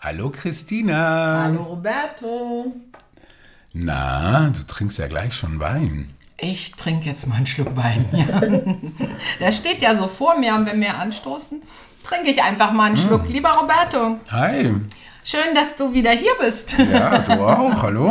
Hallo Christina. Hallo Roberto. Na, du trinkst ja gleich schon Wein. Ich trinke jetzt mal einen Schluck Wein. Ja. Der steht ja so vor mir und wenn wir anstoßen, trinke ich einfach mal einen Hm. Schluck. Lieber Roberto, Hi. schön, dass du wieder hier bist. Ja, du auch. Hallo.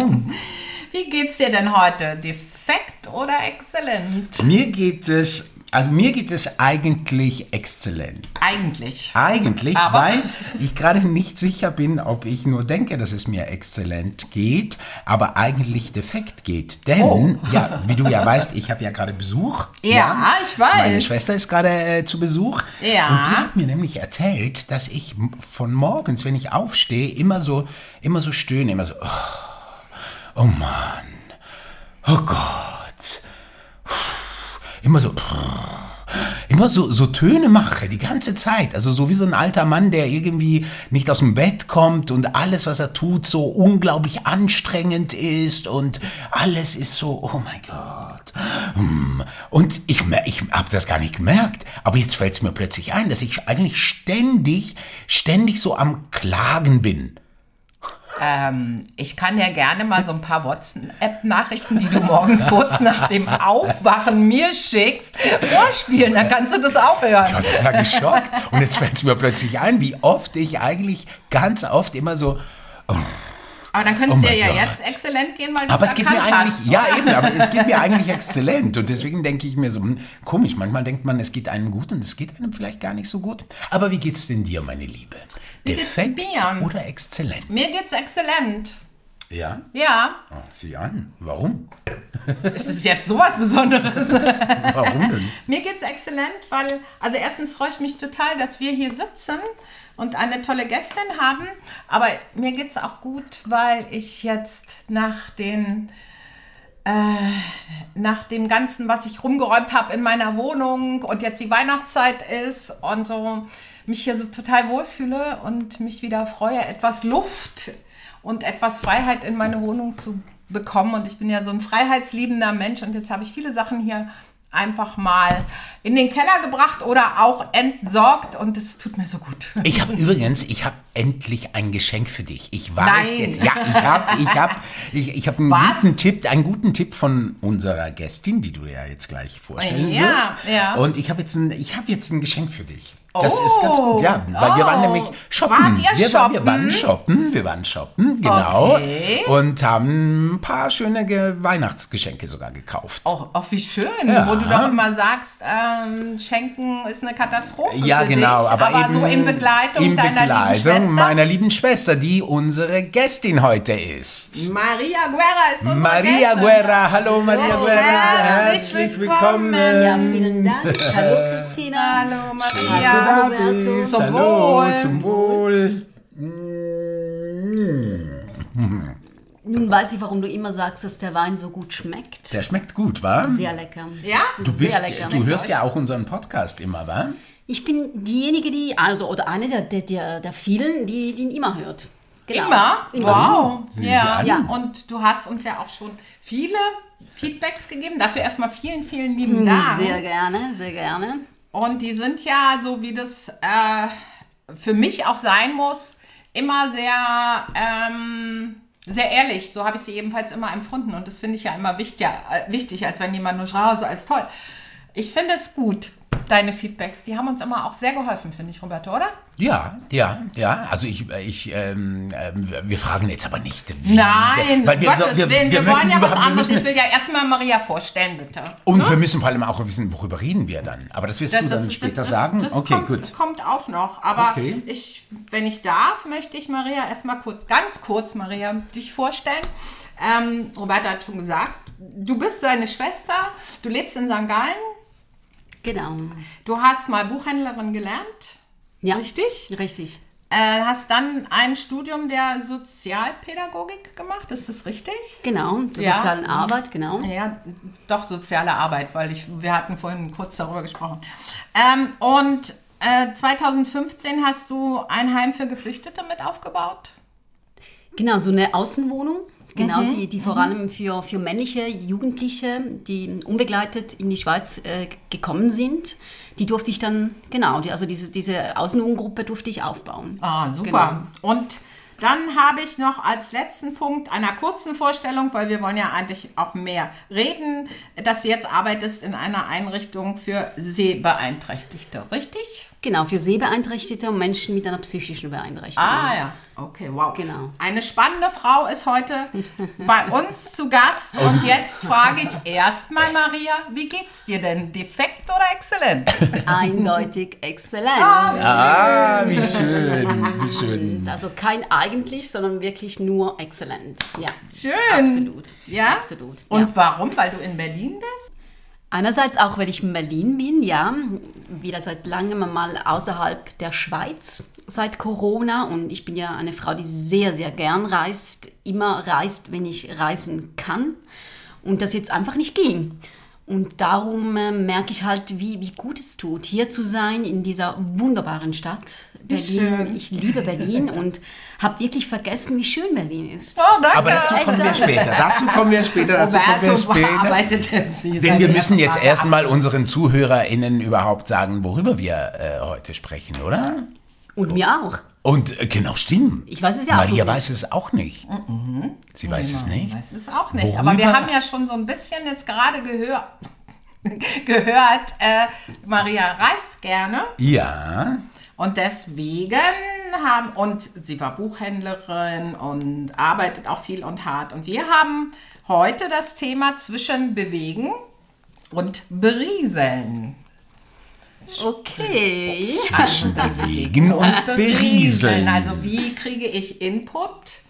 Wie geht's dir denn heute? Defekt oder exzellent? Mir geht es, also mir geht es eigentlich exzellent. Eigentlich. Eigentlich, Aber- weil ich gerade nicht sicher bin, ob ich nur denke, dass es mir exzellent geht, aber eigentlich defekt geht. Denn, Oh. ja, wie du ja weißt, ich habe ja gerade Besuch. Ja, ich weiß. Meine Schwester ist gerade äh, zu Besuch. Ja. Und die hat mir nämlich erzählt, dass ich von morgens, wenn ich aufstehe, immer so, immer so stöhne, immer so, oh, oh Mann, oh Gott. Immer so, immer so, so Töne mache, die ganze Zeit. Also so wie so ein alter Mann, der irgendwie nicht aus dem Bett kommt und alles, was er tut, so unglaublich anstrengend ist und alles ist so, oh mein Gott. Hm. Und ich, ich habe das gar nicht gemerkt, aber jetzt fällt es mir plötzlich ein, dass ich eigentlich ständig, ständig so am Klagen bin. Ähm, ich kann ja gerne mal so ein paar WhatsApp-Nachrichten, die du morgens kurz nach dem Aufwachen mir schickst, vorspielen. Dann kannst du das auch Ich hören. war total geschockt. Und jetzt fällt es mir plötzlich ein, wie oft ich eigentlich ganz oft immer so, Aber dann könnte Oh mein ja Gott. jetzt exzellent gehen, weil du Aber es geht mir eigentlich, hast. ja eben, aber es geht mir eigentlich exzellent. Und deswegen denke ich mir so, hm, komisch, manchmal denkt man, es geht einem gut und es geht einem vielleicht gar nicht so gut. Aber wie geht's denn dir, meine Liebe? Wie Defekt mir? oder exzellent? Mir geht's exzellent. Ja? Ja, Oh, sieh an. Warum? es ist jetzt sowas Besonderes. Warum denn? Mir geht's exzellent, weil, also erstens freue ich mich total, dass wir hier sitzen und eine tolle Gästin haben. Aber mir geht's auch gut, weil ich jetzt nach den äh, nach dem Ganzen, was ich rumgeräumt habe in meiner Wohnung und jetzt die Weihnachtszeit ist und so mich hier so total wohlfühle und mich wieder freue, etwas Luft und etwas Freiheit in meine Wohnung zu bekommen. Und ich bin ja so ein freiheitsliebender Mensch und jetzt habe ich viele Sachen hier einfach mal in den Keller gebracht oder auch entsorgt und es tut mir so gut. Ich habe übrigens, ich habe endlich ein Geschenk für dich. Ich weiß Nein. jetzt, ja, ich habe, ich habe, ich, ich habe einen Was? guten Tipp, einen guten Tipp von unserer Gästin, die du ja jetzt gleich vorstellen Ja, wirst. ja. Und ich habe jetzt ein, ich habe jetzt ein Geschenk für dich. Das Oh. ist ganz gut, ja, weil wir waren Oh. nämlich shoppen. Wart ihr wir, Waren, wir shoppen? waren shoppen, wir waren shoppen, genau. Okay. Und haben ein paar schöne Ge Weihnachtsgeschenke sogar gekauft. Auch, auch wie schön, Ja. wo du doch immer sagst, ähm, Schenken ist eine Katastrophe. Ja, für genau, dich, aber, eben so in Begleitung in deiner lieben Begleitung Schwester. meiner lieben Schwester, die unsere Gästin heute ist. Maria Guerra ist unsere Maria Gästin. Guerra, hallo Maria Hallo, Guerra, herzlich herzlich willkommen. willkommen. Ja, vielen Dank. Hallo Christina. Hallo Hallo, Maria. Roberto. Zum hallo, Wohl. zum Wohl. Nun weiß ich, warum du immer sagst, dass der Wein so gut schmeckt. Der schmeckt gut, wa? Sehr lecker. Ja? Du, bist, Sehr lecker. du hörst ja auch unseren Podcast immer, wa? Ich bin diejenige, die, also, oder eine der, der, der, der vielen, die, die ihn immer hört. Genau. Immer? Wow. Sie Ja. ja. Und du hast uns ja auch schon viele Feedbacks gegeben. Dafür erstmal vielen, vielen lieben Dank. Hm, Sehr gerne, sehr gerne. Und die sind ja, so wie das äh, für mich auch sein muss, immer sehr, ähm, sehr ehrlich. So habe ich sie ebenfalls immer empfunden. Und das finde ich ja immer wichtig, äh, wichtig als wenn jemand nur schreit, so als toll. Ich finde es gut, deine Feedbacks. Die haben uns immer auch sehr geholfen, finde ich, Roberto, oder? Ja, ja, ja. Also ich, ich, ähm, ähm, wir fragen jetzt aber nicht. Wie Nein, weil wir, Gottes wir, wir, Willen, wir, möchten wollen ja was wir anderes. Ich will ja erstmal Maria vorstellen, bitte. Und wir müssen vor allem auch wissen, worüber reden wir dann. Aber das wirst du dann das- später das- sagen. Das okay, kommt, gut. kommt auch noch. Aber Okay. ich, wenn ich darf, möchte ich Maria erstmal kurz, ganz kurz, Maria, dich vorstellen. Ähm, Roberta hat schon gesagt, du bist seine Schwester, du lebst in St. Gallen, Genau. du hast mal Buchhändlerin gelernt, Ja. richtig? Richtig. Äh, hast dann ein Studium der Sozialpädagogik gemacht, ist das richtig? Genau. Der Ja. sozialen Arbeit, genau. Ja, doch soziale Arbeit, weil ich, wir hatten vorhin kurz darüber gesprochen. Ähm, und äh, 2015 hast du ein Heim für Geflüchtete mit aufgebaut. Genau, so eine Außenwohnung. Genau, Mhm. die, die vor allem für, für männliche Jugendliche, die unbegleitet in die Schweiz äh, gekommen sind, die durfte ich dann, genau, die, also diese, diese Außenübungsgruppe durfte ich aufbauen. Ah, super. Und dann habe ich noch als letzten Punkt einer kurzen Vorstellung, weil wir wollen ja eigentlich auch mehr reden, dass du jetzt arbeitest in einer Einrichtung für Sehbeeinträchtigte, richtig? Genau, für Sehbeeinträchtigte und Menschen mit einer psychischen Beeinträchtigung. Ah ja, okay, wow. Genau. Eine spannende Frau ist heute bei uns zu Gast und jetzt frage ich erstmal Maria, wie geht's dir denn? Defekt oder exzellent? Eindeutig exzellent. Ah, wie schön, wie schön. Also kein eigentlich, sondern wirklich nur exzellent. Ja. Schön. Absolut. Ja? Absolut. Und ja. warum? Weil du in Berlin bist? Einerseits auch, weil ich in Berlin bin, ja, wieder seit langem mal außerhalb der Schweiz seit Corona und ich bin ja eine Frau, die sehr, sehr gern reist, immer reist, wenn ich reisen kann und das jetzt einfach nicht ging. Und darum äh, merke ich halt, wie, wie gut es tut, hier zu sein in dieser wunderbaren Stadt Berlin. schön. Ich liebe Berlin und habe wirklich vergessen, wie schön Berlin ist. Oh, danke. Aber dazu kommen wir später. Dazu kommen wir später. Dazu kommen wir Roberto, später. arbeitet denn sie? Denn wir müssen jetzt erstmal unseren ZuhörerInnen überhaupt sagen, worüber wir äh, heute sprechen, oder? Und mir auch. Und äh, genau, stimmt. Ich weiß es ja auch Maria nicht. weiß es auch nicht. Sie weiß es nicht. Ich weiß es auch nicht. Worüber? Aber wir haben ja schon so ein bisschen jetzt gerade gehört, gehört äh, Maria reist gerne. Ja. Und deswegen haben, und sie war Buchhändlerin und arbeitet auch viel und hart. Und wir haben heute das Thema zwischen Bewegen und Berieseln. Okay. Zwischen bewegen und berieseln. Also wie kriege ich Input?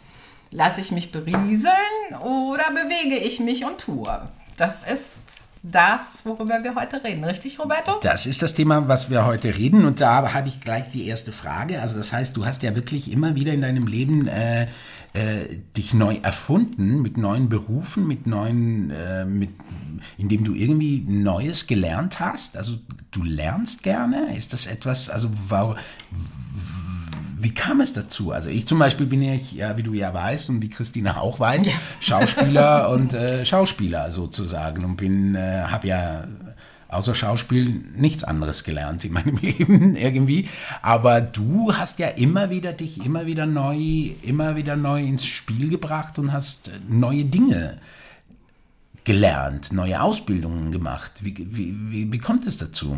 Lasse ich mich berieseln oder bewege ich mich und tue? Das ist das, worüber wir heute reden. Richtig, Roberto? Das ist das Thema, was wir heute reden. Und da habe ich gleich die erste Frage. Also das heißt, du hast ja wirklich immer wieder in deinem Leben äh, äh, dich neu erfunden mit neuen Berufen, mit neuen, äh, mit, indem du irgendwie Neues gelernt hast. Also du lernst gerne. Ist das etwas? Also wow, wie kam es dazu? Also ich zum Beispiel bin ich, ja, wie du ja weißt und wie Christina auch weiß, Schauspieler und äh, Schauspieler sozusagen und bin, äh, habe ja außer Schauspiel nichts anderes gelernt in meinem Leben irgendwie. Aber du hast ja immer wieder dich immer wieder neu, immer wieder neu ins Spiel gebracht und hast neue Dinge gelernt, neue Ausbildungen gemacht. Wie, wie, wie, wie kommt es dazu?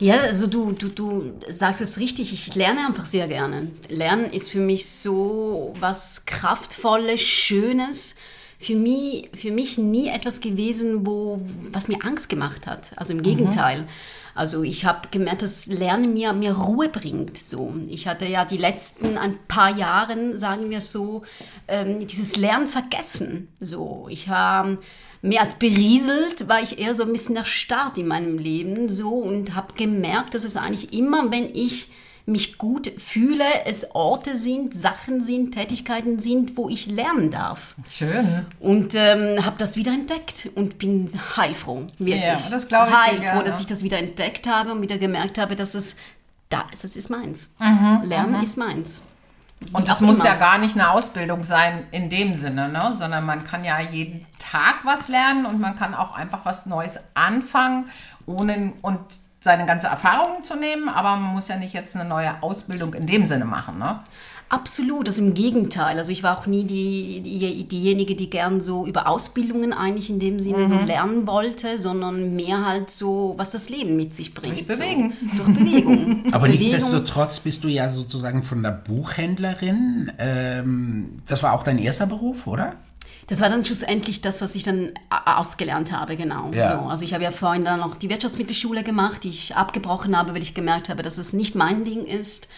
Ja, also du, du, du sagst es richtig, ich lerne einfach sehr gerne. Lernen ist für mich so was Kraftvolles, Schönes. Für mich, für mich nie etwas gewesen, wo, was mir Angst gemacht hat. Also im Gegenteil. Also ich habe gemerkt, dass Lernen mir, mir Ruhe bringt. So. Ich hatte ja die letzten ein paar Jahren, sagen wir so, ähm, dieses Lernen vergessen. So. Ich habe mehr als berieselt, war ich eher so ein bisschen erstarrt in meinem Leben so und habe gemerkt, dass es eigentlich immer, wenn ich mich gut fühle, es Orte sind, Sachen sind, Tätigkeiten sind, wo ich lernen darf. Schön. Und ähm, habe das wieder entdeckt und bin heilfroh, wirklich. Ja, das glaube ich Heilfroh, dass ich das wieder entdeckt habe und wieder gemerkt habe, dass es da ist, das ist meins. Mhm, Lernen ist meins. Und das muss immer. ja gar nicht eine Ausbildung sein in dem Sinne, ne? sondern man kann ja jeden Tag was lernen und man kann auch einfach was Neues anfangen, ohne und seine ganze Erfahrung zu nehmen, aber man muss ja nicht jetzt eine neue Ausbildung in dem Sinne machen. Ne? Absolut, also im Gegenteil. Also ich war auch nie die, die, diejenige, die gern so über Ausbildungen eigentlich in dem Sinne Mhm. so lernen wollte, sondern mehr halt so, was das Leben mit sich bringt. Durch Bewegen. So, durch Bewegung. Aber Bewegung. nichtsdestotrotz bist du ja sozusagen von der Buchhändlerin. Ähm, das war auch dein erster Beruf, oder? Das war dann schlussendlich das, was ich dann a- ausgelernt habe, genau. Ja. So, also ich habe ja vorhin dann noch die Wirtschaftsmittelschule gemacht, die ich abgebrochen habe, weil ich gemerkt habe, dass es nicht mein Ding ist.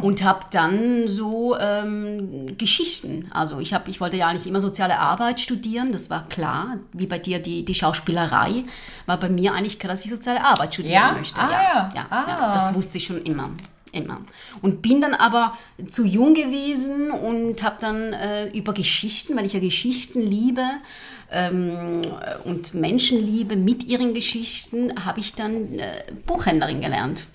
Und habe dann so ähm, Geschichten. Also ich, hab, ich wollte ja eigentlich immer soziale Arbeit studieren, das war klar. Wie bei dir die, die Schauspielerei. War bei mir eigentlich klar, dass ich soziale Arbeit studieren Ja? möchte. Ah, ja. ja, Ah. ja, das wusste ich schon immer. Immer. Und bin dann aber zu jung gewesen und habe dann äh, über Geschichten, weil ich ja Geschichten liebe ähm, und Menschen liebe mit ihren Geschichten, habe ich dann äh, Buchhändlerin gelernt.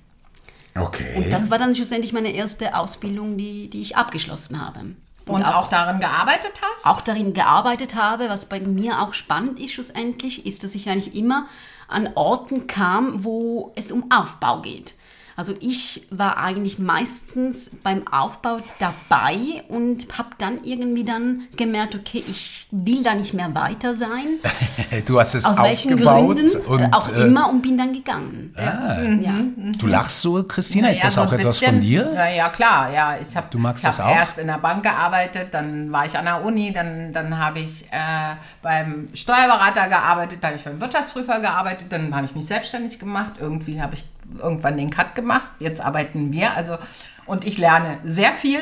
Okay. Und das war dann schlussendlich meine erste Ausbildung, die, die ich abgeschlossen habe. Und, auch, auch, darin gearbeitet hast? Auch darin gearbeitet habe. Was bei mir auch spannend ist schlussendlich, ist, dass ich eigentlich immer an Orten kam, wo es um Aufbau geht. Also ich war eigentlich meistens beim Aufbau dabei und habe dann irgendwie dann gemerkt, okay, ich will da nicht mehr weiter sein. du hast es Aus welchen Gründen und, auch äh, immer und bin dann gegangen. Ah, ja. Mhm. Du lachst so, Christina, ist ja, das so auch etwas von dir? Ja, ja klar, ja. Ich habe hab erst in der Bank gearbeitet, dann war ich an der Uni, dann, dann habe ich äh, beim Steuerberater gearbeitet, dann habe ich beim Wirtschaftsprüfer gearbeitet, dann habe ich mich selbstständig gemacht. Irgendwie habe ich irgendwann den Cut gemacht. Jetzt arbeiten wir. Also, und ich lerne sehr viel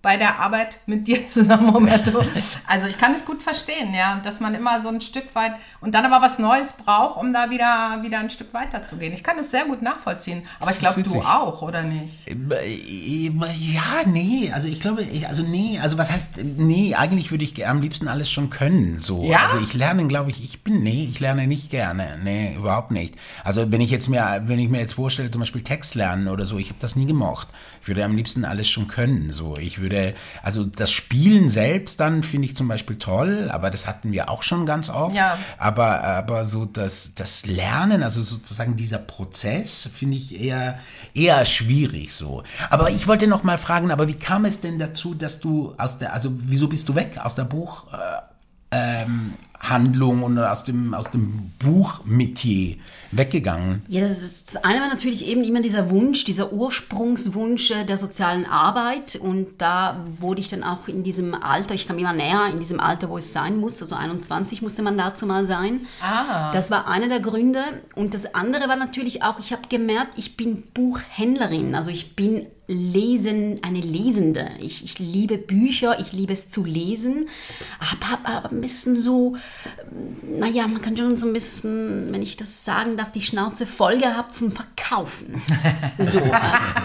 bei der Arbeit mit dir zusammen, Roberto. Also ich kann es gut verstehen, ja, dass man immer so ein Stück weit und dann aber was Neues braucht, um da wieder, wieder ein Stück weiter zu gehen. Ich kann es sehr gut nachvollziehen, aber ich glaube, du auch, oder nicht? Ja, nee, also ich glaube, ich, also nee, also was heißt, nee, eigentlich würde ich am liebsten alles schon können, so. Ja? Also ich lerne, glaube ich, ich bin, nee, ich lerne nicht gerne, nee, überhaupt nicht. Also wenn ich jetzt mir, wenn ich mir jetzt vorstelle, zum Beispiel Text lernen oder so, ich habe das nie gemocht. Ich würde am liebsten alles schon können, so. Ich würde würde, also das Spielen selbst dann finde ich zum Beispiel toll, aber das hatten wir auch schon ganz oft. Ja. Aber, aber so das, das Lernen, also sozusagen dieser Prozess, finde ich eher, eher schwierig so. Aber ich wollte noch mal fragen, aber wie kam es denn dazu, dass du aus der, also wieso bist du weg aus der Buch, äh, ähm, Handlung und aus dem, aus dem Buchmetier weggegangen? Ja, das, ist, das eine war natürlich eben immer dieser Wunsch, dieser Ursprungswunsch der sozialen Arbeit. Und da wurde ich dann auch in diesem Alter, ich kam immer näher, in diesem Alter, wo es sein muss, also 21 musste man dazu mal sein. Ah. Das war einer der Gründe. Und das andere war natürlich auch, ich habe gemerkt, ich bin Buchhändlerin. Also ich bin Lesen, eine Lesende. Ich, ich liebe Bücher, ich liebe es zu lesen, aber hab, hab ein bisschen so, naja, man kann schon so ein bisschen, wenn ich das sagen darf, die Schnauze voll gehabt vom Verkaufen. So,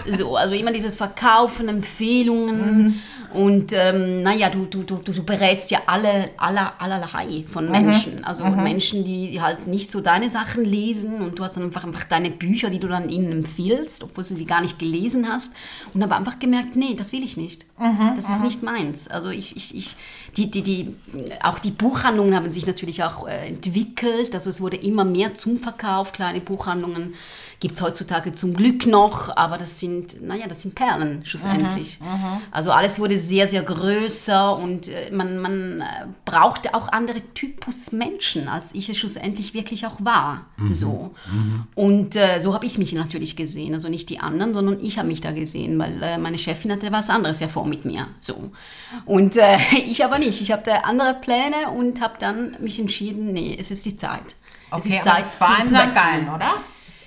so also immer dieses Verkaufen, Empfehlungen. Mhm. Und ähm, naja, du, du, du, du berätst ja alle, aller, allerlei von mhm. Menschen. Mhm. Also mhm. Menschen, die halt nicht so deine Sachen lesen und du hast dann einfach, einfach deine Bücher, die du dann ihnen empfiehlst, obwohl du sie gar nicht gelesen hast. Und habe einfach gemerkt, nee, das will ich nicht. Mhm. Das ist mhm. nicht meins. Also ich, ich, ich, die, die, die, auch die Buchhandlungen haben sich natürlich auch äh, entwickelt. Also es wurde immer mehr zum Verkauf, kleine Buchhandlungen Gibt es heutzutage zum Glück noch, aber das sind, naja, das sind Perlen schlussendlich. Mhm, mhm, also alles wurde sehr, sehr größer und äh, man, man äh, brauchte auch andere Typus Menschen, als ich es schlussendlich wirklich auch war. Mhm, so. Mhm. Und äh, so habe ich mich natürlich gesehen. Also nicht die anderen, sondern ich habe mich da gesehen, weil äh, meine Chefin hatte was anderes ja vor mit mir. So. Und äh, ich aber nicht. Ich hatte andere Pläne und habe dann mich entschieden, nee, es ist die Zeit. Okay, es ist Zeit, es war zu, St. Gallen, oder?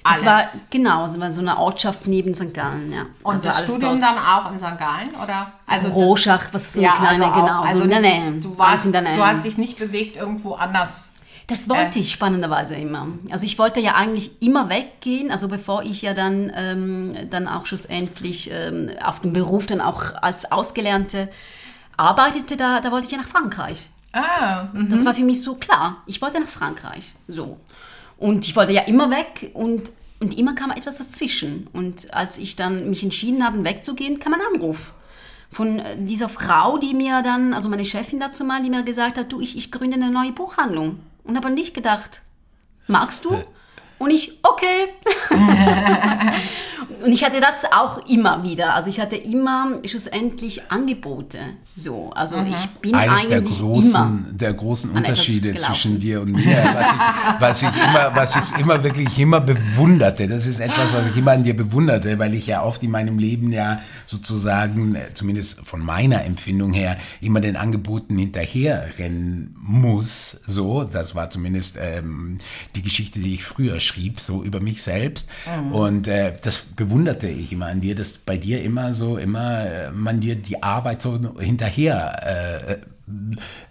Alles. Es war, genau, es war so eine Ortschaft neben St. Gallen, ja. Und also das Studium dort. dann auch in St. Gallen, oder? Also Rohschach, was ist so ja, eine kleine, also genau. Also so, nee, du, warst, du hast dich nicht bewegt irgendwo anders. Das wollte äh. ich spannenderweise immer. Also ich wollte ja eigentlich immer weggehen, also bevor ich ja dann, ähm, dann auch schlussendlich ähm, auf dem Beruf dann auch als Ausgelernte arbeitete, da, da wollte ich ja nach Frankreich. Ah, das war für mich so klar. Ich wollte nach Frankreich. So. Und ich wollte ja immer weg und, und immer kam etwas dazwischen. Und als ich dann mich entschieden habe, wegzugehen, kam ein Anruf von äh, dieser Frau, die mir dann, also meine Chefin dazu mal, die mir gesagt hat, du, ich, ich gründe eine neue Buchhandlung. Und habe nicht gedacht, magst du? Und ich, okay. und ich hatte das auch immer wieder. Also ich hatte immer schlussendlich Angebote. So, also mhm. ich bin Eines eigentlich der großen, immer der großen Unterschiede zwischen dir und mir, was ich, was ich immer, was ich immer wirklich immer bewunderte. Das ist etwas, was ich immer an dir bewunderte, weil ich ja oft in meinem Leben ja sozusagen, zumindest von meiner Empfindung her, immer den Angeboten hinterherrennen muss. So, das war zumindest ähm, die Geschichte, die ich früher schrieb, so über mich selbst. Mhm. Und äh, das bewunderte ich immer an dir, dass bei dir immer so, immer äh, man dir die Arbeit so hinterher äh,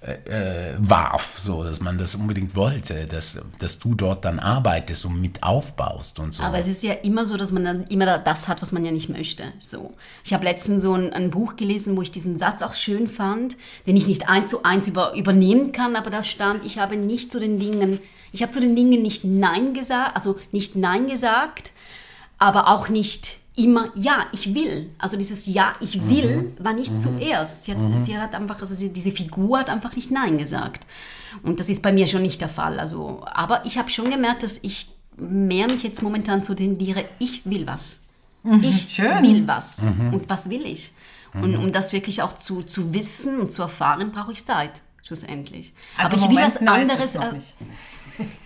äh, warf, so dass man das unbedingt wollte, dass, dass du dort dann arbeitest und mit aufbaust und so. Aber es ist ja immer so, dass man dann immer das hat, was man ja nicht möchte. So. Ich habe letztens so ein, ein, Buch gelesen, wo ich diesen Satz auch schön fand, den ich nicht eins zu eins über, übernehmen kann, aber da stand, ich habe nicht zu den Dingen ich habe zu den Dingen nicht Nein gesagt, also nicht Nein gesagt, aber auch nicht immer ja, ich will. Also dieses Ja, ich will war nicht zuerst. Sie hat, sie hat einfach, also sie, diese Figur hat einfach nicht Nein gesagt. Und das ist bei mir schon nicht der Fall. Also, aber ich habe schon gemerkt, dass ich mehr mich jetzt momentan zu tendiere, ich will was. Ich schön. will was. Und was will ich? Und um das wirklich auch zu, zu wissen und zu erfahren, brauche ich Zeit, schlussendlich. Also aber ich will Moment was weiß es anderes.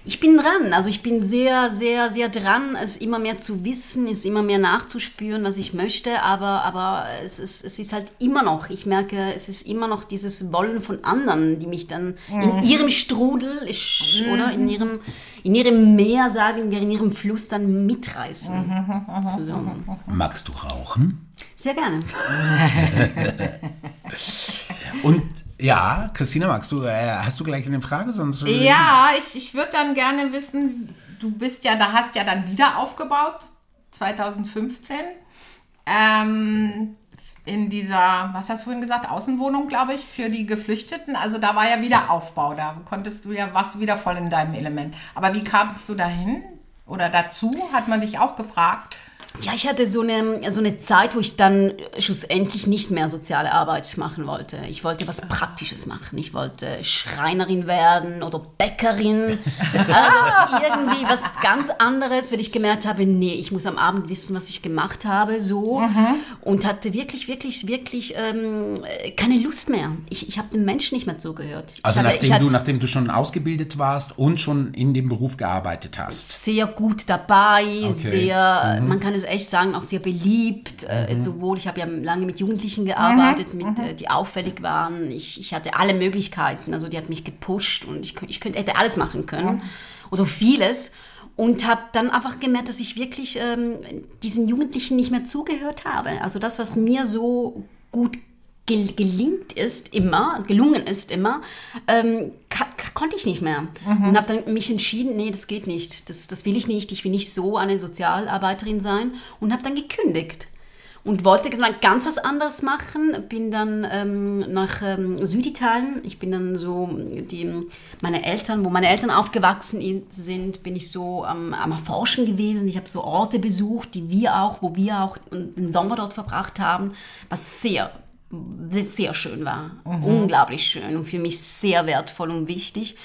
Ich bin dran, also ich bin sehr, sehr, sehr dran, es immer mehr zu wissen, es immer mehr nachzuspüren, was ich möchte, aber, aber es, ist, es ist halt immer noch, ich merke, es ist immer noch dieses Wollen von anderen, die mich dann in ihrem Strudel, ich, oder in ihrem, in ihrem Meer, sagen wir, in ihrem Fluss dann mitreißen. So. Magst du rauchen? Sehr gerne. Und ja, Christina, magst du, äh, hast du gleich eine Frage? Sonst Ja, ich, ich würde dann gerne wissen, du bist ja, da hast ja dann wieder aufgebaut, 2015. Ähm, in dieser, was hast du vorhin gesagt, Außenwohnung, glaube ich, für die Geflüchteten. Also da war ja wieder Aufbau, da konntest du ja, du wieder voll in deinem Element. Aber wie kamst du dahin? Oder dazu? Hat man dich auch gefragt? Ja, ich hatte so eine, so eine Zeit, wo ich dann schlussendlich nicht mehr soziale Arbeit machen wollte. Ich wollte was Praktisches machen. Ich wollte Schreinerin werden oder Bäckerin. Also irgendwie was ganz anderes, weil ich gemerkt habe, nee, ich muss am Abend wissen, was ich gemacht habe, so. Und hatte wirklich, wirklich, wirklich ähm, keine Lust mehr. Ich, ich habe dem Menschen nicht mehr zugehört. Also hatte, nachdem, du, nachdem du schon ausgebildet warst und schon in dem Beruf gearbeitet hast. sehr gut dabei, Okay. sehr, man kann es echt sagen, auch sehr beliebt. Äh, sowohl, ich habe ja lange mit Jugendlichen gearbeitet, mit, äh, die auffällig waren. Ich, ich hatte alle Möglichkeiten, also die hat mich gepusht und ich, ich könnte, hätte alles machen können oder vieles. Und habe dann einfach gemerkt, dass ich wirklich ähm, diesen Jugendlichen nicht mehr zugehört habe. Also das, was mir so gut gel gelingt ist immer, gelungen ist immer, ähm, konnte ich nicht mehr. Und habe dann mich entschieden, nee, das geht nicht. Das, das will ich nicht. Ich will nicht so eine Sozialarbeiterin sein. Und habe dann gekündigt. Und wollte dann ganz was anderes machen. Bin dann ähm, nach ähm, Süditalien. Ich bin dann so, die, meine Eltern, wo meine Eltern aufgewachsen i- sind, bin ich so am, am Erforschen gewesen. Ich habe so Orte besucht, die wir auch, wo wir auch den Sommer dort verbracht haben, was sehr sehr schön war. Unglaublich schön und für mich sehr wertvoll und wichtig.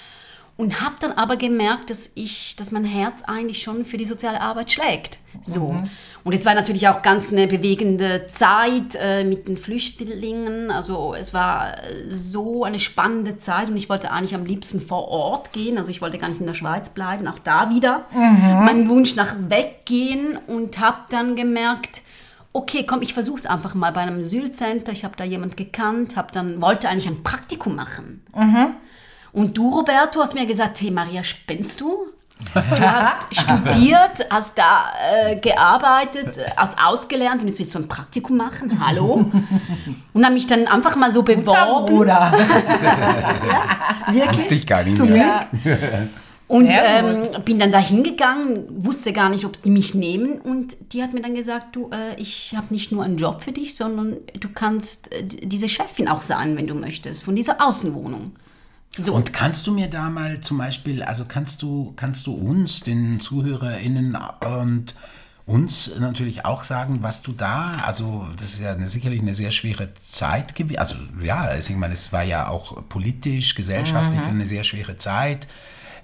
Und habe dann aber gemerkt, dass ich, dass mein Herz eigentlich schon für die soziale Arbeit schlägt. So. Und es war natürlich auch ganz eine bewegende Zeit äh, mit den Flüchtlingen. Also es war äh, so eine spannende Zeit und ich wollte eigentlich am liebsten vor Ort gehen. Also ich wollte gar nicht in der Schweiz bleiben. Auch da wieder mein Wunsch nach weggehen und habe dann gemerkt, okay, komm, ich versuche es einfach mal bei einem Asylcenter. Ich habe da jemand gekannt, hab dann wollte eigentlich ein Praktikum machen. Und du, Roberto, hast mir gesagt, hey Maria, spinnst du? Du hast studiert, hast da äh, gearbeitet, äh, hast ausgelernt und jetzt willst du ein Praktikum machen? Hallo? Und habe mich dann einfach mal so beworben. Bruder. Wirklich? Wusste ich gar nicht Zum mehr. Glück. Und ähm, bin dann da hingegangen, wusste gar nicht, ob die mich nehmen. Und die hat mir dann gesagt, du, äh, ich habe nicht nur einen Job für dich, sondern du kannst äh, diese Chefin auch sein, wenn du möchtest, von dieser Außenwohnung. So. Und kannst du mir da mal zum Beispiel, also kannst du, kannst du uns, den ZuhörerInnen und uns natürlich auch sagen, was du da, also das ist ja eine, sicherlich eine sehr schwere Zeit gewesen, also ja, ich meine, es war ja auch politisch, gesellschaftlich eine sehr schwere Zeit,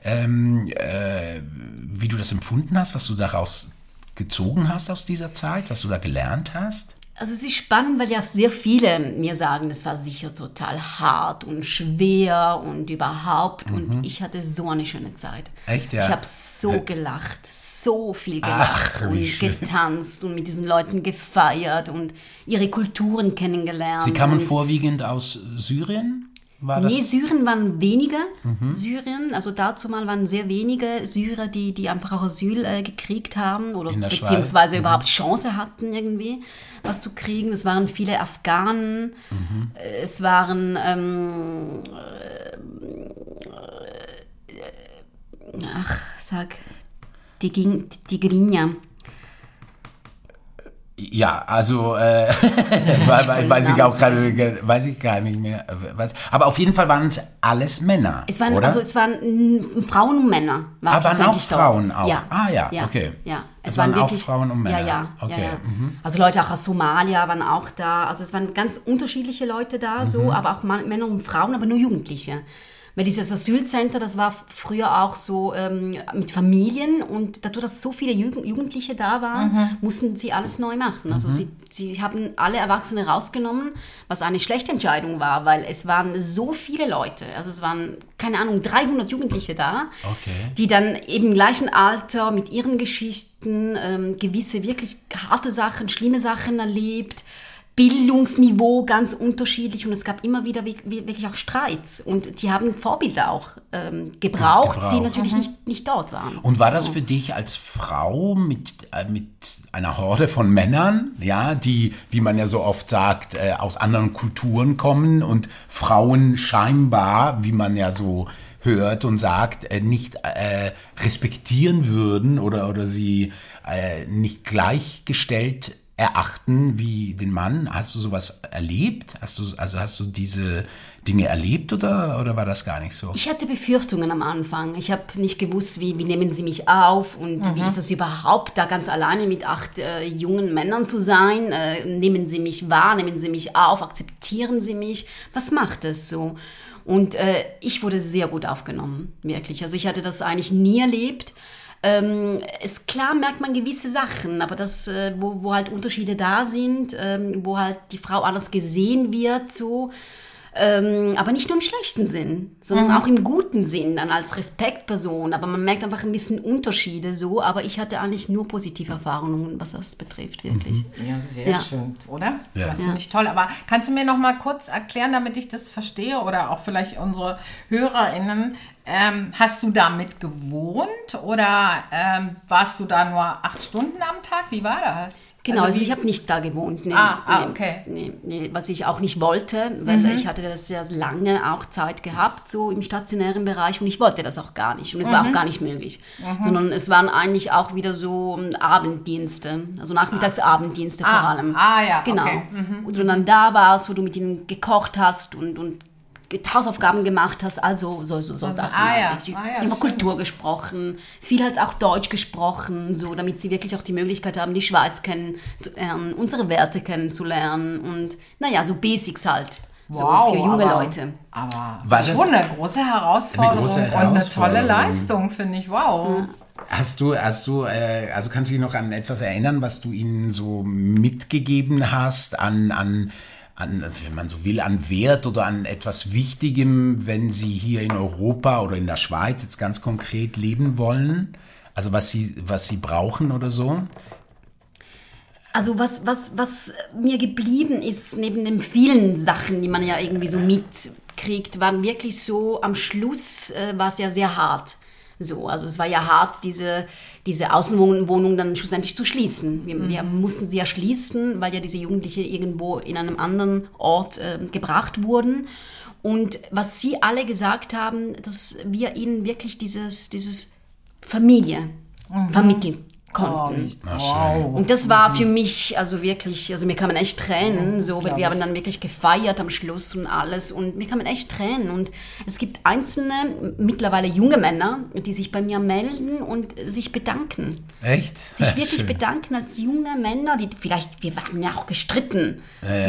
ähm, äh, wie du das empfunden hast, was du daraus gezogen hast aus dieser Zeit, was du da gelernt hast. Also es ist spannend, weil ja sehr viele mir sagen, das war sicher total hart und schwer und überhaupt. Und ich hatte so eine schöne Zeit. Mhm. Echt, ja? Ich habe so gelacht, so viel gelacht Ach, und schön. getanzt und mit diesen Leuten gefeiert und ihre Kulturen kennengelernt. Sie kamen vorwiegend aus Syrien? War? Nee, Syrien waren weniger. Syrien, also dazu mal waren sehr wenige Syrer, die, die einfach auch Asyl äh, gekriegt haben oder beziehungsweise mhm. überhaupt Chance hatten, irgendwie was zu kriegen. Es waren viele Afghanen, äh, es waren, ähm, äh, ach, sag, die, ging, die Grinja. Ja, also äh, weiß, ich auch gerade, weiß ich gar nicht mehr. Was, aber auf jeden Fall waren es alles Männer. Es waren, oder? also es waren Frauen und Männer. Waren Ah, waren auch dort. Frauen auch? Ja. Ah, ja, okay. Ja. Es waren auch Frauen und Männer. Ja, ja. Okay, Ja, ja. mhm. Also Leute auch aus Somalia waren auch da. Also es waren ganz unterschiedliche Leute da, Mhm. so, aber auch Männer und Frauen, aber nur Jugendliche. Weil dieses Asylcenter, das war früher auch so ähm, mit Familien und dadurch, dass so viele Jugend Jugendliche da waren, Mhm. mussten sie alles neu machen. Also sie, sie haben alle Erwachsene rausgenommen, was eine schlechte Entscheidung war, weil es waren so viele Leute. Also es waren, keine Ahnung, 300 Jugendliche da, Okay. die dann eben im gleichen Alter mit ihren Geschichten ähm, gewisse wirklich harte Sachen, schlimme Sachen erlebt. Bildungsniveau ganz unterschiedlich und es gab immer wieder wie- wie- wirklich auch Streits und die haben Vorbilder auch ähm, gebraucht, Gebraucht. die natürlich nicht, nicht dort waren. Und war das für dich als Frau mit, äh, mit einer Horde von Männern, ja, die, wie man ja so oft sagt, äh, aus anderen Kulturen kommen und Frauen scheinbar, wie man ja so hört und sagt, äh, nicht äh, respektieren würden oder, oder sie äh, nicht gleichgestellt erachten wie den Mann. Hast du sowas erlebt? Hast du, also hast du diese Dinge erlebt oder, oder war das gar nicht so? Ich hatte Befürchtungen am Anfang. Ich habe nicht gewusst, wie, wie nehmen sie mich auf und wie ist es überhaupt, da ganz alleine mit acht äh, jungen Männern zu sein. Äh, nehmen sie mich wahr, nehmen sie mich auf, akzeptieren sie mich. Was macht es so? Und äh, ich wurde sehr gut aufgenommen, wirklich. Also ich hatte das eigentlich nie erlebt. Ähm, ist klar merkt man gewisse Sachen, aber das, äh, wo, wo halt Unterschiede da sind, ähm, wo halt die Frau anders gesehen wird, so. Ähm, aber nicht nur im schlechten Sinn, sondern auch im guten Sinn, dann als Respektperson. Aber man merkt einfach ein bisschen Unterschiede so. Aber ich hatte eigentlich nur positive Erfahrungen, was das betrifft, wirklich. Ja, sehr Ja. schön, oder? Ja. Das finde ich toll. Aber kannst du mir noch mal kurz erklären, damit ich das verstehe oder auch vielleicht unsere HörerInnen, ähm, hast du damit gewohnt oder ähm, warst du da nur acht Stunden am Tag? Wie war das? Genau, also, wie- ich habe nicht da gewohnt. Nee, Ah, ah, okay. Nee, nee, was ich auch nicht wollte, weil ich hatte das sehr lange auch Zeit gehabt, so im stationären Bereich und ich wollte das auch gar nicht und es war auch gar nicht möglich. Sondern es waren eigentlich auch wieder so ähm, Abenddienste, also Nachmittagsabenddienste vor Ah, allem. ah, ja, Genau. okay. Und du dann da warst, wo du mit ihnen gekocht hast und, und Hausaufgaben gemacht hast, also so, so, so, Sachen. ah ja, eigentlich. ah ja, Über. Kultur gesprochen, viel halt auch Deutsch gesprochen, so damit sie wirklich auch die Möglichkeit haben, die Schweiz kennenzulernen, unsere Werte kennenzulernen und naja, so Basics halt. so für junge aber, Leute. Aber War das- schon eine große Herausforderung Eine große und eine tolle Herausforderung. Leistung, finde ich. Wow. Hast du, hast du, äh, also kannst du dich noch an etwas erinnern, was du ihnen so mitgegeben hast, an, an, an, wenn man so will, an Wert oder an etwas Wichtigem, wenn sie hier in Europa oder in der Schweiz jetzt ganz konkret leben wollen? Also was sie, was sie brauchen oder so? Also was, was, was mir geblieben ist, neben den vielen Sachen, die man ja irgendwie so mitkriegt, waren wirklich so, am Schluss äh, war es ja sehr hart. So, also es war ja hart, diese, diese Außenwohnung dann schlussendlich zu schließen. Wir, wir mussten sie ja schließen, weil ja diese Jugendliche irgendwo in einem anderen Ort äh, gebracht wurden. Und was sie alle gesagt haben, dass wir ihnen wirklich dieses, dieses Familie vermitteln konnten. Wow. Und das war für mich also wirklich, also mir kamen echt Tränen, so, weil wir haben dann wirklich gefeiert am Schluss und alles und mir kamen echt Tränen und es gibt einzelne, mittlerweile junge Männer, die sich bei mir melden und sich bedanken. Echt? Sich Ja, wirklich schön. bedanken als junge Männer, die vielleicht, wir waren ja auch gestritten,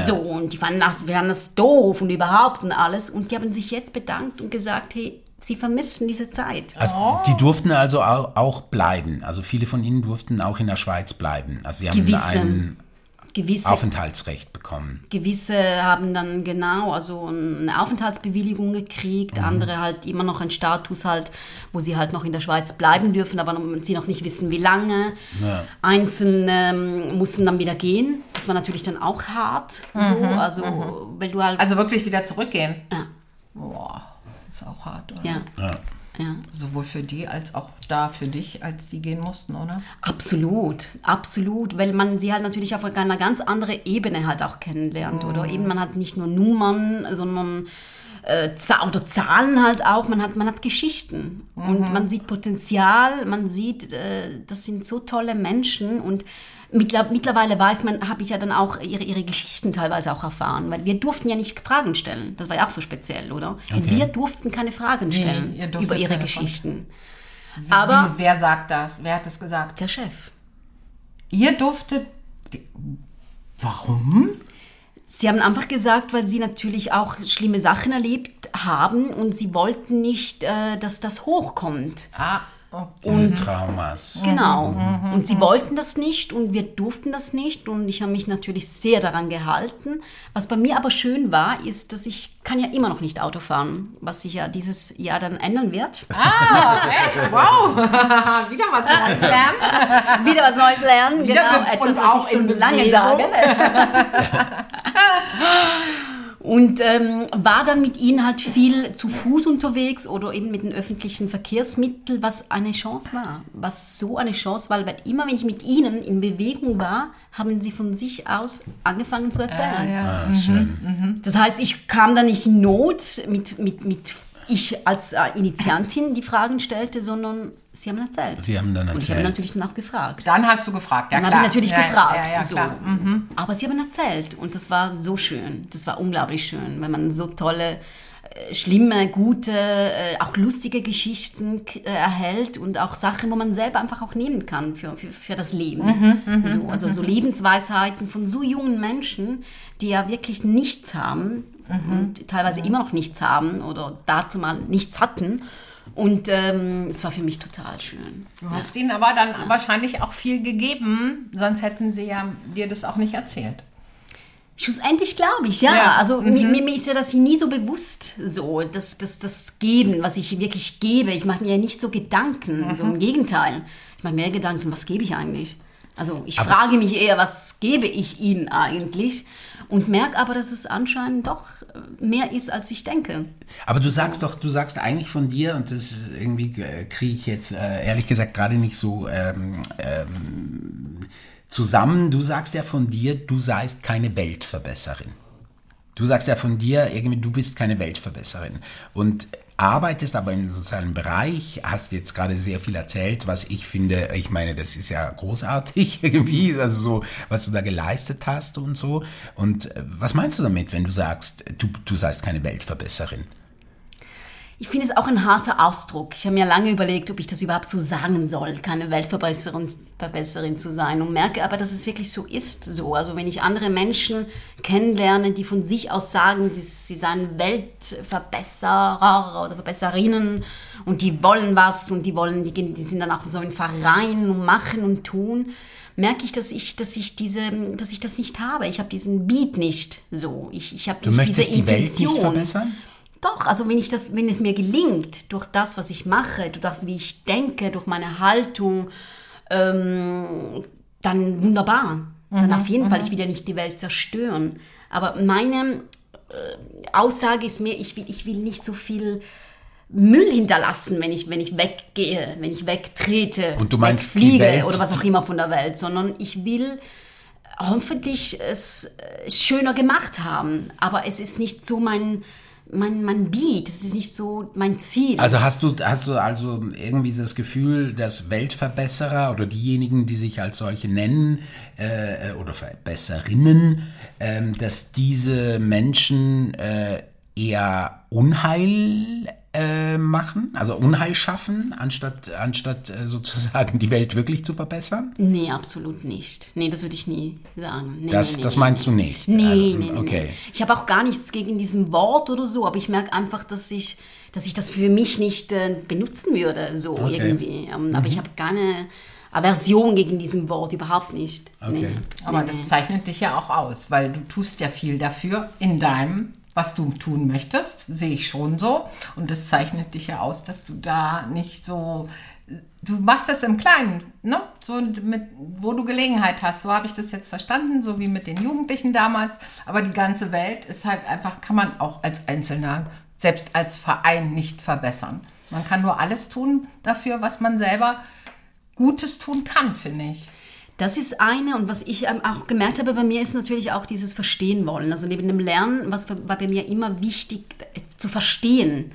so, und die fanden das, wir fanden das doof und überhaupt und alles und die haben sich jetzt bedankt und gesagt, hey, sie vermissen diese Zeit. Also, die durften also au- auch bleiben. Also viele von ihnen durften auch in der Schweiz bleiben. Also sie haben Gewisse. ein Gewisse Aufenthaltsrecht bekommen. Gewisse haben dann genau also eine Aufenthaltsbewilligung gekriegt, andere halt immer noch einen Status halt, wo sie halt noch in der Schweiz bleiben dürfen, aber sie noch nicht wissen, wie lange. Ja. Einzelne ähm, mussten dann wieder gehen. Das war natürlich dann auch hart, so, also weil du halt Also wirklich wieder zurückgehen. ja, Boah, ist auch hart, oder? ja, Ja. ja. Sowohl für die als auch da für dich, als die gehen mussten, oder? Absolut, absolut, weil man sie halt natürlich auf einer ganz anderen Ebene halt auch kennenlernt, oder eben man hat nicht nur Nummern, sondern äh, oder Zahlen halt auch, man hat, man hat Geschichten und man sieht Potenzial, man sieht, äh, das sind so tolle Menschen und mittlerweile weiß man, habe ich ja dann auch ihre, ihre Geschichten teilweise auch erfahren, weil wir durften ja nicht Fragen stellen. Das war ja auch so speziell, oder? Okay. wir durften keine Fragen stellen durftet über ihre. Geschichten. Wie, Aber wer sagt das? Wer hat das gesagt? der Chef. Ihr durftet. Warum? Sie haben einfach gesagt, weil sie natürlich auch schlimme Sachen erlebt haben und sie wollten nicht, äh, dass das hochkommt. Ah, okay. Diese Traumas. Genau. Und sie wollten das nicht und wir durften das nicht und ich habe mich natürlich sehr daran gehalten. Was bei mir aber schön war, ist, dass ich kann ja immer noch nicht Auto fahren, was sich ja dieses Jahr dann ändern wird. Ah, echt? Wow! Wieder was Neues lernen. Wieder was Neues lernen, Wieder genau, etwas, und was auch ich schon in lange sage. Und ähm, war dann mit ihnen halt viel zu Fuß unterwegs oder eben mit den öffentlichen Verkehrsmitteln, was eine Chance war. Was so eine Chance war, weil immer wenn ich mit ihnen in Bewegung war, haben sie von sich aus angefangen zu erzählen. Ah, schön. Das heißt, ich kam da nicht in Not mit, mit, mit ich als äh, Initiantin die Fragen stellte, sondern sie haben erzählt. Sie haben dann Und ich habe erzählt. natürlich danach gefragt. Dann hast du gefragt, ja Dann habe ich natürlich ja, gefragt. Ja, ja, so. klar. Mhm. Aber sie haben erzählt und das war so schön. Das war unglaublich schön, wenn man so tolle, äh, schlimme, gute, äh, auch lustige Geschichten erhält und auch Sachen, wo man selber einfach auch nehmen kann für, für, für das Leben. Mhm, so, also so Lebensweisheiten von so jungen Menschen, die ja wirklich nichts haben Mhm. und teilweise immer noch nichts haben oder dazu mal nichts hatten. Und ähm, es war für mich total schön. Du hast ihnen aber dann wahrscheinlich auch viel gegeben, sonst hätten sie ja dir das auch nicht erzählt. Schlussendlich glaube ich, ja. Ja, Also mir, mir mir ist ja das nie so bewusst, so das, das, das Geben, was ich wirklich gebe. Ich mache mir ja nicht so Gedanken, so im Gegenteil. Ich mache mehr Gedanken, was gebe ich eigentlich? Also ich frage mich eher, was gebe ich ihnen eigentlich? Und merke aber, dass es anscheinend doch äh, mehr ist, als ich denke. Aber du sagst doch, du sagst eigentlich von dir, und das irgendwie äh, kriege ich jetzt äh, ehrlich gesagt gerade nicht so ähm, ähm, zusammen. Du sagst ja von dir, du seist keine Weltverbesserin. Du sagst ja von dir, irgendwie, du bist keine Weltverbesserin. Und arbeitest aber in sozialen Bereich, hast jetzt gerade sehr viel erzählt, was ich finde, ich meine, das ist ja großartig irgendwie, also so, was du da geleistet hast und so. Und äh, was meinst du damit, wenn du sagst, du, du seist keine Weltverbesserin? Ich finde es auch ein harter Ausdruck. Ich habe mir lange überlegt, ob ich das überhaupt so sagen soll, keine Weltverbesserin Verbesserin zu sein und merke aber, dass es wirklich so ist. So, also wenn ich andere Menschen kennenlerne, die von sich aus sagen, sie, sie seien Weltverbesserer oder Verbesserinnen und die wollen was und die wollen, die, die sind dann auch so in Vereinen und machen und tun, merke ich, dass ich, dass ich diese, dass ich das nicht habe. Ich habe diesen Beat nicht so. Ich, ich habe Du nicht möchtest diese die Welt Intention. nicht verbessern? Doch, also wenn ich das, wenn es mir gelingt, durch das, was ich mache, durch das, wie ich denke, durch meine Haltung, ähm, dann wunderbar. Dann auf jeden Fall, ich will ja nicht die Welt zerstören. Aber meine äh, Aussage ist mir, ich will, ich will nicht so viel Müll hinterlassen, wenn ich, wenn ich weggehe, wenn ich wegtrete, Und du meinst, die wegfliege Welt- oder was auch immer von der Welt, sondern ich will hoffentlich es äh, schöner gemacht haben. Aber es ist nicht so mein, mein, mein Beat, es ist nicht so mein Ziel. Also hast du, hast du also irgendwie das Gefühl, dass Weltverbesserer oder diejenigen, die sich als solche nennen, äh, oder Verbesserinnen, ähm, dass diese Menschen äh, eher Unheil äh, machen, also Unheil schaffen, anstatt, anstatt äh, sozusagen die Welt wirklich zu verbessern? nee, absolut nicht. Nee, das würde ich nie sagen. Nee, Das, nee, das nee. meinst du nicht? Nee, also, nee, nee, Okay. nee. Ich habe auch gar nichts gegen diesen Wort oder so, aber ich merke einfach, dass ich, dass ich das für mich nicht äh, benutzen würde, so Okay. irgendwie. Ähm, Aber ich habe keine Aversion gegen diesen Wort, überhaupt nicht. Okay. Aber das zeichnet dich ja auch aus, weil du tust ja viel dafür in deinem, was du tun möchtest, sehe ich schon so. Und das zeichnet dich ja aus, dass du da nicht so, du machst das im Kleinen, ne? So mit, wo du Gelegenheit hast. So habe ich das jetzt verstanden, so wie mit den Jugendlichen damals. Aber die ganze Welt ist halt einfach, kann man auch als Einzelner, selbst als Verein nicht verbessern. Man kann nur alles tun dafür, was man selber Gutes tun kann, finde ich. Das ist eine und was ich ähm, auch gemerkt habe bei mir ist natürlich auch dieses Verstehen wollen. Also neben dem Lernen, was war bei mir immer wichtig äh, zu verstehen.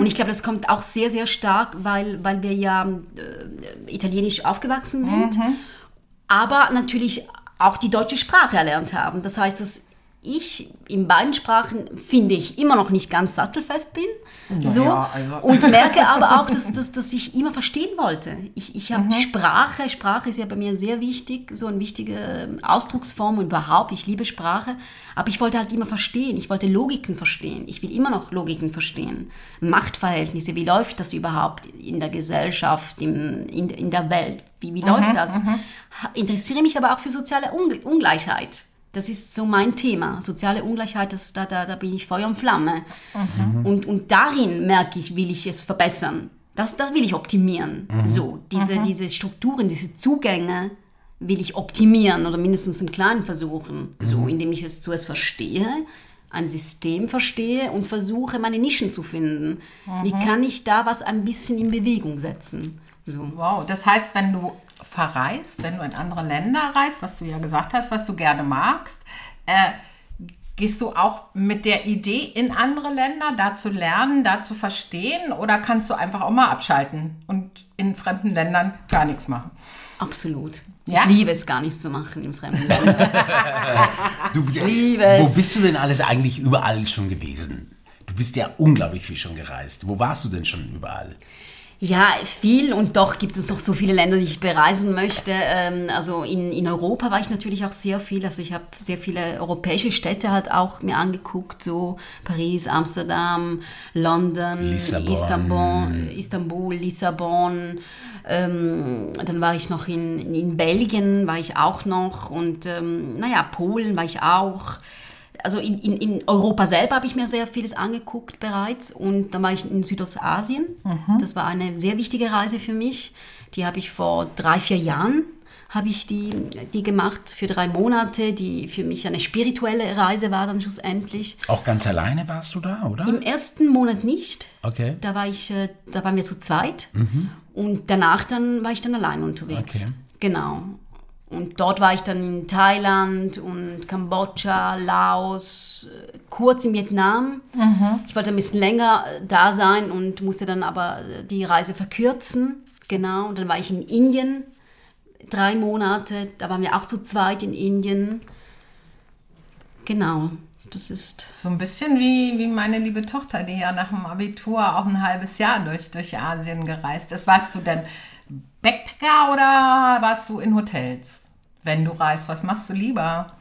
Und ich glaube, das kommt auch sehr, sehr stark, weil, weil wir ja äh, italienisch aufgewachsen sind. aber natürlich auch die deutsche Sprache erlernt haben. Das heißt, dass ich in beiden Sprachen, finde ich, immer noch nicht ganz sattelfest bin. So, ja, also. Und merke aber auch, dass, dass, dass ich immer verstehen wollte. Ich, ich habe Sprache, Sprache ist ja bei mir sehr wichtig, so eine wichtige Ausdrucksform und überhaupt, ich liebe Sprache. Aber ich wollte halt immer verstehen, ich wollte Logiken verstehen. Ich will immer noch Logiken verstehen. Machtverhältnisse, wie läuft das überhaupt in der Gesellschaft, in, in, in der Welt? Wie, wie läuft das? Interessiere mich aber auch für soziale Ungleichheit. Das ist so mein Thema. Soziale Ungleichheit, das, da, da, da bin ich Feuer und Flamme. Und, und darin merke ich, will ich es verbessern. Das, das will ich optimieren. So, diese, diese Strukturen, diese Zugänge will ich optimieren oder mindestens im Kleinen versuchen. So, indem ich es zuerst verstehe, ein System verstehe und versuche, meine Nischen zu finden. Wie kann ich da was ein bisschen in Bewegung setzen? So. Wow, das heißt, wenn du verreist, wenn du in andere Länder reist, was du ja gesagt hast, was du gerne magst, äh, gehst du auch mit der Idee in andere Länder, da zu lernen, da zu verstehen oder kannst du einfach auch mal abschalten und in fremden Ländern gar nichts machen? Absolut. Ja? Ich liebe es gar nicht zu machen in fremden Ländern. Du, liebe wo es. bist du denn alles eigentlich überall schon gewesen? Du bist ja unglaublich viel schon gereist. Wo warst du denn schon überall? Ja, viel und doch gibt es noch so viele Länder, die ich bereisen möchte. Ähm, Also in, in Europa war ich natürlich auch sehr viel. Also ich habe sehr viele europäische Städte halt auch mir angeguckt, so Paris, Amsterdam, London, Lissabon. Istanbul, Istanbul, Lissabon. Ähm, dann war ich noch in, in Belgien, war ich auch noch und ähm, naja, Polen war ich auch also in, in, in Europa selber habe ich mir sehr vieles angeguckt bereits und dann war ich in Südostasien. Das war eine sehr wichtige Reise für mich. Die habe ich vor drei, vier Jahren habe ich die, die gemacht für drei Monate, die für mich eine spirituelle Reise war dann schlussendlich. Auch ganz alleine warst du da, oder? Im ersten Monat nicht. Okay. Da war ich, äh, da waren wir zu zweit und danach dann war ich dann allein unterwegs. Okay. Genau. Und dort war ich dann in Thailand und Kambodscha, Laos, äh, kurz in Vietnam. Ich wollte ein bisschen länger äh, da sein und musste dann aber äh, die Reise verkürzen. Genau. Und dann war ich in Indien drei Monate. Da waren wir auch zu zweit in Indien. Genau. Das ist So ein bisschen wie, wie meine liebe Tochter, die ja nach dem Abitur auch ein halbes Jahr durch, durch Asien gereist ist. Warst du denn Backpacker oder warst du in Hotels? Wenn du reist, was machst du lieber?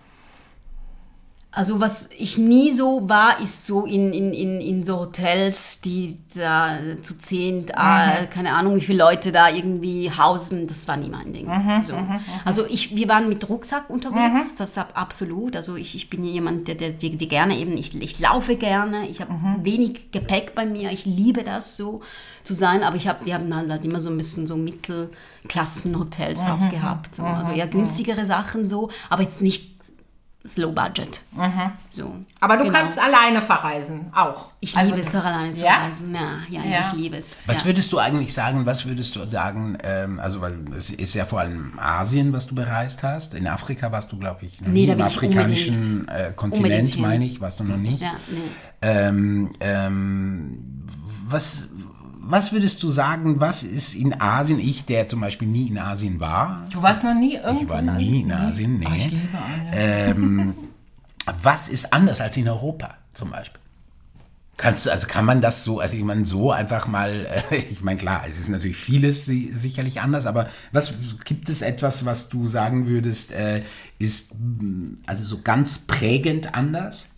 Also was ich nie so war, ist so in, in, in, in so Hotels, die da zu zehn, äh, keine Ahnung, wie viele Leute da irgendwie hausen. Das war nie mein Ding. so. Also ich, wir waren mit Rucksack unterwegs, das ab, absolut. Also ich, ich bin jemand, der, der, der, der gerne eben, ich, ich laufe gerne, ich habe wenig Gepäck bei mir, ich liebe das so zu sein, aber ich hab, wir haben halt immer so ein bisschen so Mittelklassenhotels auch gehabt. So. Also eher günstigere Sachen so, aber jetzt nicht Slow Budget. So. Aber du Genau. kannst alleine verreisen, auch. Ich Also- liebe es, auch alleine zu Ja? reisen. Ja, ja, ja, Ja. ich liebe es. Was ja. würdest du eigentlich sagen, was würdest du sagen, ähm, also weil es ist ja vor allem Asien, was du bereist hast. In Afrika warst du, glaube ich, noch Nee, im ich afrikanischen äh, Kontinent, meine ich, warst du noch nicht. Ja, nee. Ähm, ähm, was, was würdest du sagen, was ist in Asien, ich, der zum Beispiel nie in Asien war, Du warst noch nie irgendwo ich war in nie in Asien, nee. Oh, ich liebe Asien. ähm, was ist anders als in Europa zum Beispiel? Kannst du, also kann man das so, also ich meine, so einfach mal, äh, ich meine, klar, es ist natürlich vieles si- sicherlich anders, aber was gibt es etwas, was du sagen würdest, äh, ist mm, also so ganz prägend anders?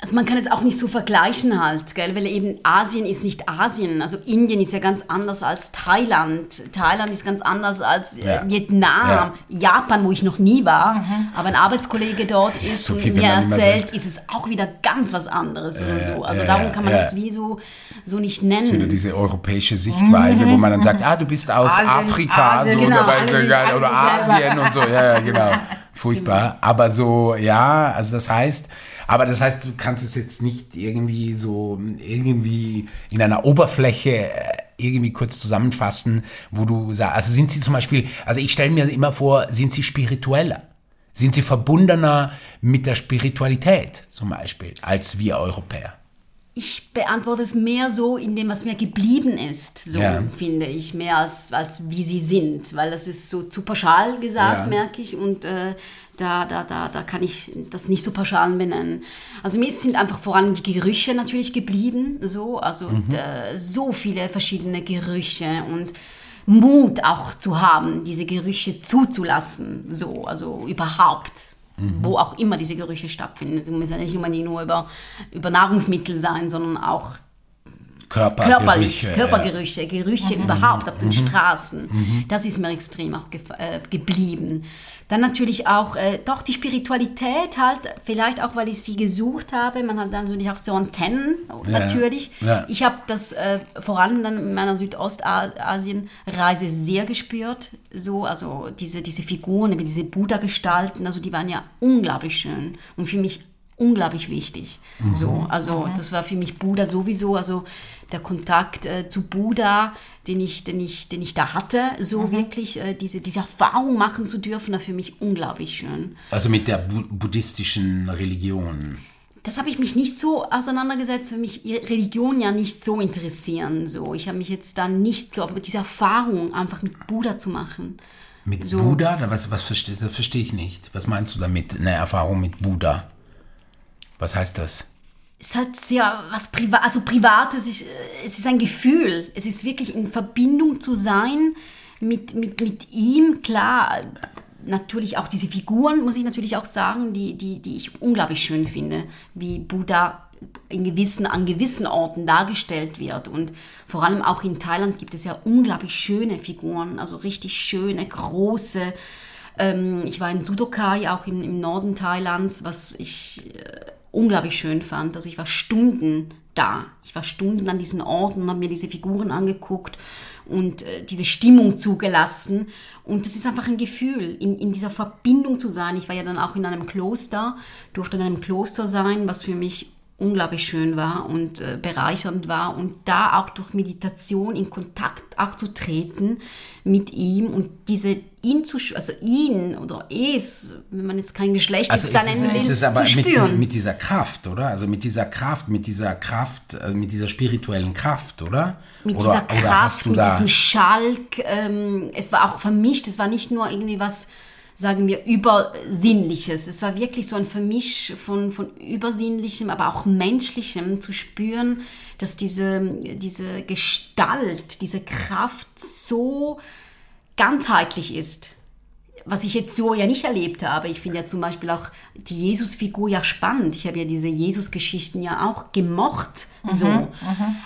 Also man kann es auch nicht so vergleichen halt, gell? weil eben Asien ist nicht Asien. Also Indien ist ja ganz anders als Thailand. Thailand ist ganz anders als äh, Ja. Vietnam. Japan, wo ich noch nie war. Aber ein Arbeitskollege dort ist ist, so und viel, mir erzählt, ist es auch wieder ganz was anderes oder so. Also ja, darum kann man ja. das wie so, so nicht Wieder nennen. diese europäische Sichtweise, wo man dann sagt, ah, du bist aus Asien, Afrika Asien, so, genau, oder, Asien, ja, oder Asien und so, ja, ja, genau. Furchtbar. Aber so, ja, also das heißt, aber das heißt, du kannst es jetzt nicht irgendwie so, irgendwie in einer Oberfläche äh, irgendwie kurz zusammenfassen, wo du sagst, also sind sie zum Beispiel, also ich stelle mir immer vor, sind sie spiritueller? Sind sie verbundener mit der Spiritualität zum Beispiel als wir Europäer? ich beantworte es mehr so in dem, was mir geblieben ist, so Ja. finde ich, mehr als, als wie sie sind, weil das ist so zu pauschal gesagt, Ja. merke ich, und äh, da, da, da, da kann ich das nicht so pauschal benennen. Also mir sind einfach vor allem die Gerüche natürlich geblieben, so, also äh, so viele verschiedene Gerüche und Mut auch zu haben, diese Gerüche zuzulassen, so, also überhaupt wo auch immer diese Gerüche stattfinden. Sie müssen ja nicht immer nur über, über Nahrungsmittel sein, sondern auch. Körperlich, ja. Körpergerüche, Gerüche überhaupt auf den Straßen. Das ist mir extrem auch ge äh, geblieben. Dann natürlich auch, äh, doch die Spiritualität halt, vielleicht auch, weil ich sie gesucht habe. Man hat dann natürlich auch so Antennen, Ja, natürlich. ja. Ich habe das äh, vor allem dann in meiner Südostasien-Reise sehr gespürt. So, also diese, diese Figuren, diese Buddha-Gestalten, also die waren ja unglaublich schön und für mich unglaublich wichtig. So, also das war für mich Buddha sowieso, also der Kontakt äh, zu Buddha, den ich, den ich, den ich da hatte, so wirklich äh, diese, diese Erfahrung machen zu dürfen, war für mich unglaublich schön. Also mit der bu buddhistischen Religion. das habe ich mich nicht so auseinandergesetzt, weil mich Religion ja nicht so interessieren. So, ich habe mich jetzt dann nicht so, aber mit dieser Erfahrung einfach mit Buddha zu machen. Mit So. Buddha? Da- Was, was verstehe, das verstehe ich nicht. Was meinst du damit? Eine Erfahrung mit Buddha? Was heißt das? Es hat sehr was Priva also Privates, ich, äh, es ist ein Gefühl. Es ist wirklich in Verbindung zu sein mit, mit, mit ihm. Klar, natürlich auch diese Figuren, muss ich natürlich auch sagen, die, die, die ich unglaublich schön finde, wie Buddha in gewissen, an gewissen Orten dargestellt wird. Und vor allem auch in Thailand gibt es ja unglaublich schöne Figuren, also richtig schöne, große. Ähm, ich war in Sudokai, auch im, im Norden Thailands, was ich äh, unglaublich schön fand. Also ich war Stunden da. Ich war Stunden an diesen Orten und habe mir diese Figuren angeguckt und äh, diese Stimmung zugelassen. Und das ist einfach ein Gefühl, in, in dieser Verbindung zu sein. Ich war ja dann auch in einem Kloster, durfte in einem Kloster sein, was für mich unglaublich schön war und äh, bereichernd war und da auch durch Meditation in Kontakt auch zu treten mit ihm und diese ihn zu also ihn oder es, wenn man jetzt kein Geschlecht Also ist dann es, nennen will, ist es aber zu mit, spüren. mit dieser Kraft, oder? Also mit dieser Kraft, mit dieser Kraft, äh, mit dieser spirituellen Kraft, oder? mit oder, dieser Kraft, mit diesem Schalk. Ähm, es war auch vermischt, es war nicht nur irgendwie was, sagen wir, Übersinnliches. Es war wirklich so ein Vermisch von, von Übersinnlichem, aber auch Menschlichem zu spüren, dass diese, diese Gestalt, diese Kraft so ganzheitlich ist. Was ich jetzt so ja nicht erlebt habe. Ich finde ja zum Beispiel auch die Jesus-Figur ja spannend. Ich habe ja diese Jesus-Geschichten ja auch gemocht, so.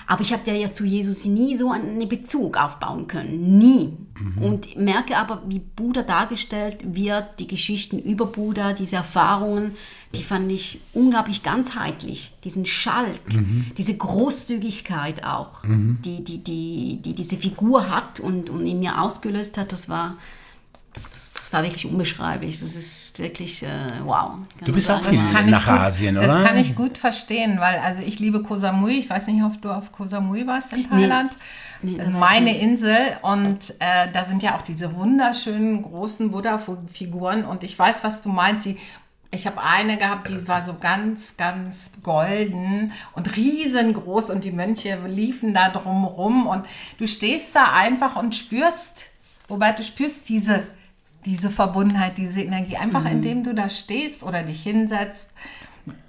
Aber ich habe ja, ja zu Jesus nie so einen Bezug aufbauen können. Nie. Und merke aber, wie Buddha dargestellt wird, die Geschichten über Buddha, diese Erfahrungen, die fand ich unglaublich ganzheitlich. Diesen Schalk, diese Großzügigkeit auch, die, die, die, die diese Figur hat und, und in mir ausgelöst hat, das war, das, das war wirklich unbeschreiblich. Das ist wirklich, äh, wow. Du bist man auch viel nach gut, Asien, das oder? kann ich gut verstehen, weil also ich liebe Koh Samui. Ich weiß nicht, ob du auf Koh Samui warst in Thailand. Nee, Das ich Meine. Insel und äh, da sind ja auch diese wunderschönen großen Buddha-Figuren und ich weiß, was du meinst. Sie, ich habe eine gehabt, die war so ganz, ganz golden und riesengroß und die Mönche liefen da drum rum und du stehst da einfach und spürst, wobei du spürst diese, diese Verbundenheit, diese Energie, einfach indem du da stehst oder dich hinsetzt.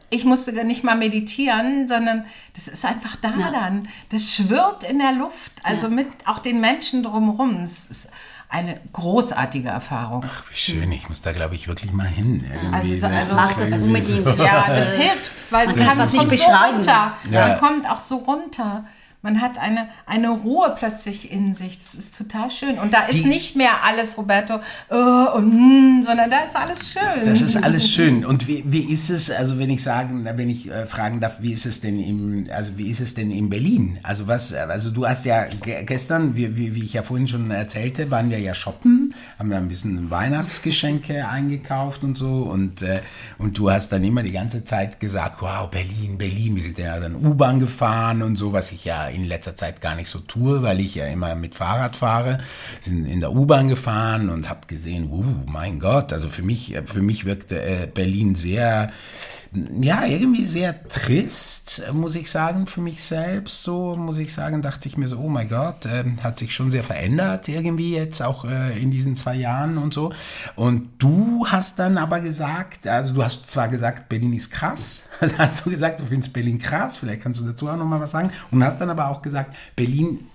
Ich musste nicht mal meditieren, sondern das ist einfach da dann. Das schwirrt in der Luft, also mit auch den Menschen drumherum. Es ist eine großartige Erfahrung. Ach, wie schön. Ich muss da, glaube ich, wirklich mal hin. Irgendwie, Also, also Mach das unbedingt. so- Ja, das hilft, weil Man kann kommt nicht so beschreiben. runter. Ja. Man kommt auch so runter. Man hat eine, eine Ruhe plötzlich in sich. Das ist total schön. Und da ist Die- nicht mehr alles, Roberto, äh, und, hm, sondern da ist alles schön. Das ist alles schön. Und wie, wie ist es, also wenn ich sagen, wenn ich äh, fragen darf, wie ist es denn im, also wie ist es denn in Berlin? Also was, also du hast ja ge gestern, wie, wie, wie ich ja vorhin schon erzählte, waren wir ja shoppen, haben wir ein bisschen Weihnachtsgeschenke eingekauft und so und, äh, und du hast dann immer die ganze Zeit gesagt, wow, Berlin, Berlin, wir sind ja dann U-Bahn gefahren und so, was ich ja in letzter Zeit gar nicht so tue, weil ich ja immer mit Fahrrad fahre, sind in der U-Bahn gefahren und habe gesehen, uh, mein Gott, also für mich, für mich wirkte äh, Berlin sehr ja, irgendwie sehr trist, muss ich sagen, für mich selbst. So, muss ich sagen, dachte ich mir so, oh mein Gott, äh, hat sich schon sehr verändert irgendwie jetzt auch äh, in diesen zwei Jahren und so. Und du hast dann aber gesagt, also du hast zwar gesagt, Berlin ist krass, hast du gesagt, du findest Berlin krass, vielleicht kannst du dazu auch nochmal was sagen. Und hast dann aber auch gesagt, Berlin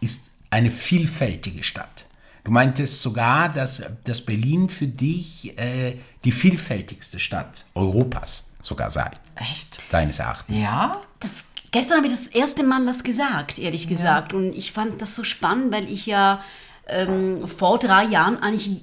ist eine vielfältige Stadt. Du meintest sogar, dass, dass Berlin für dich äh, die vielfältigste Stadt Europas sogar sei. Echt? Deines Erachtens. Ja? Das, gestern habe ich das erste Mal das gesagt, ehrlich gesagt. Und ich fand das so spannend, weil ich ja ähm, vor drei Jahren eigentlich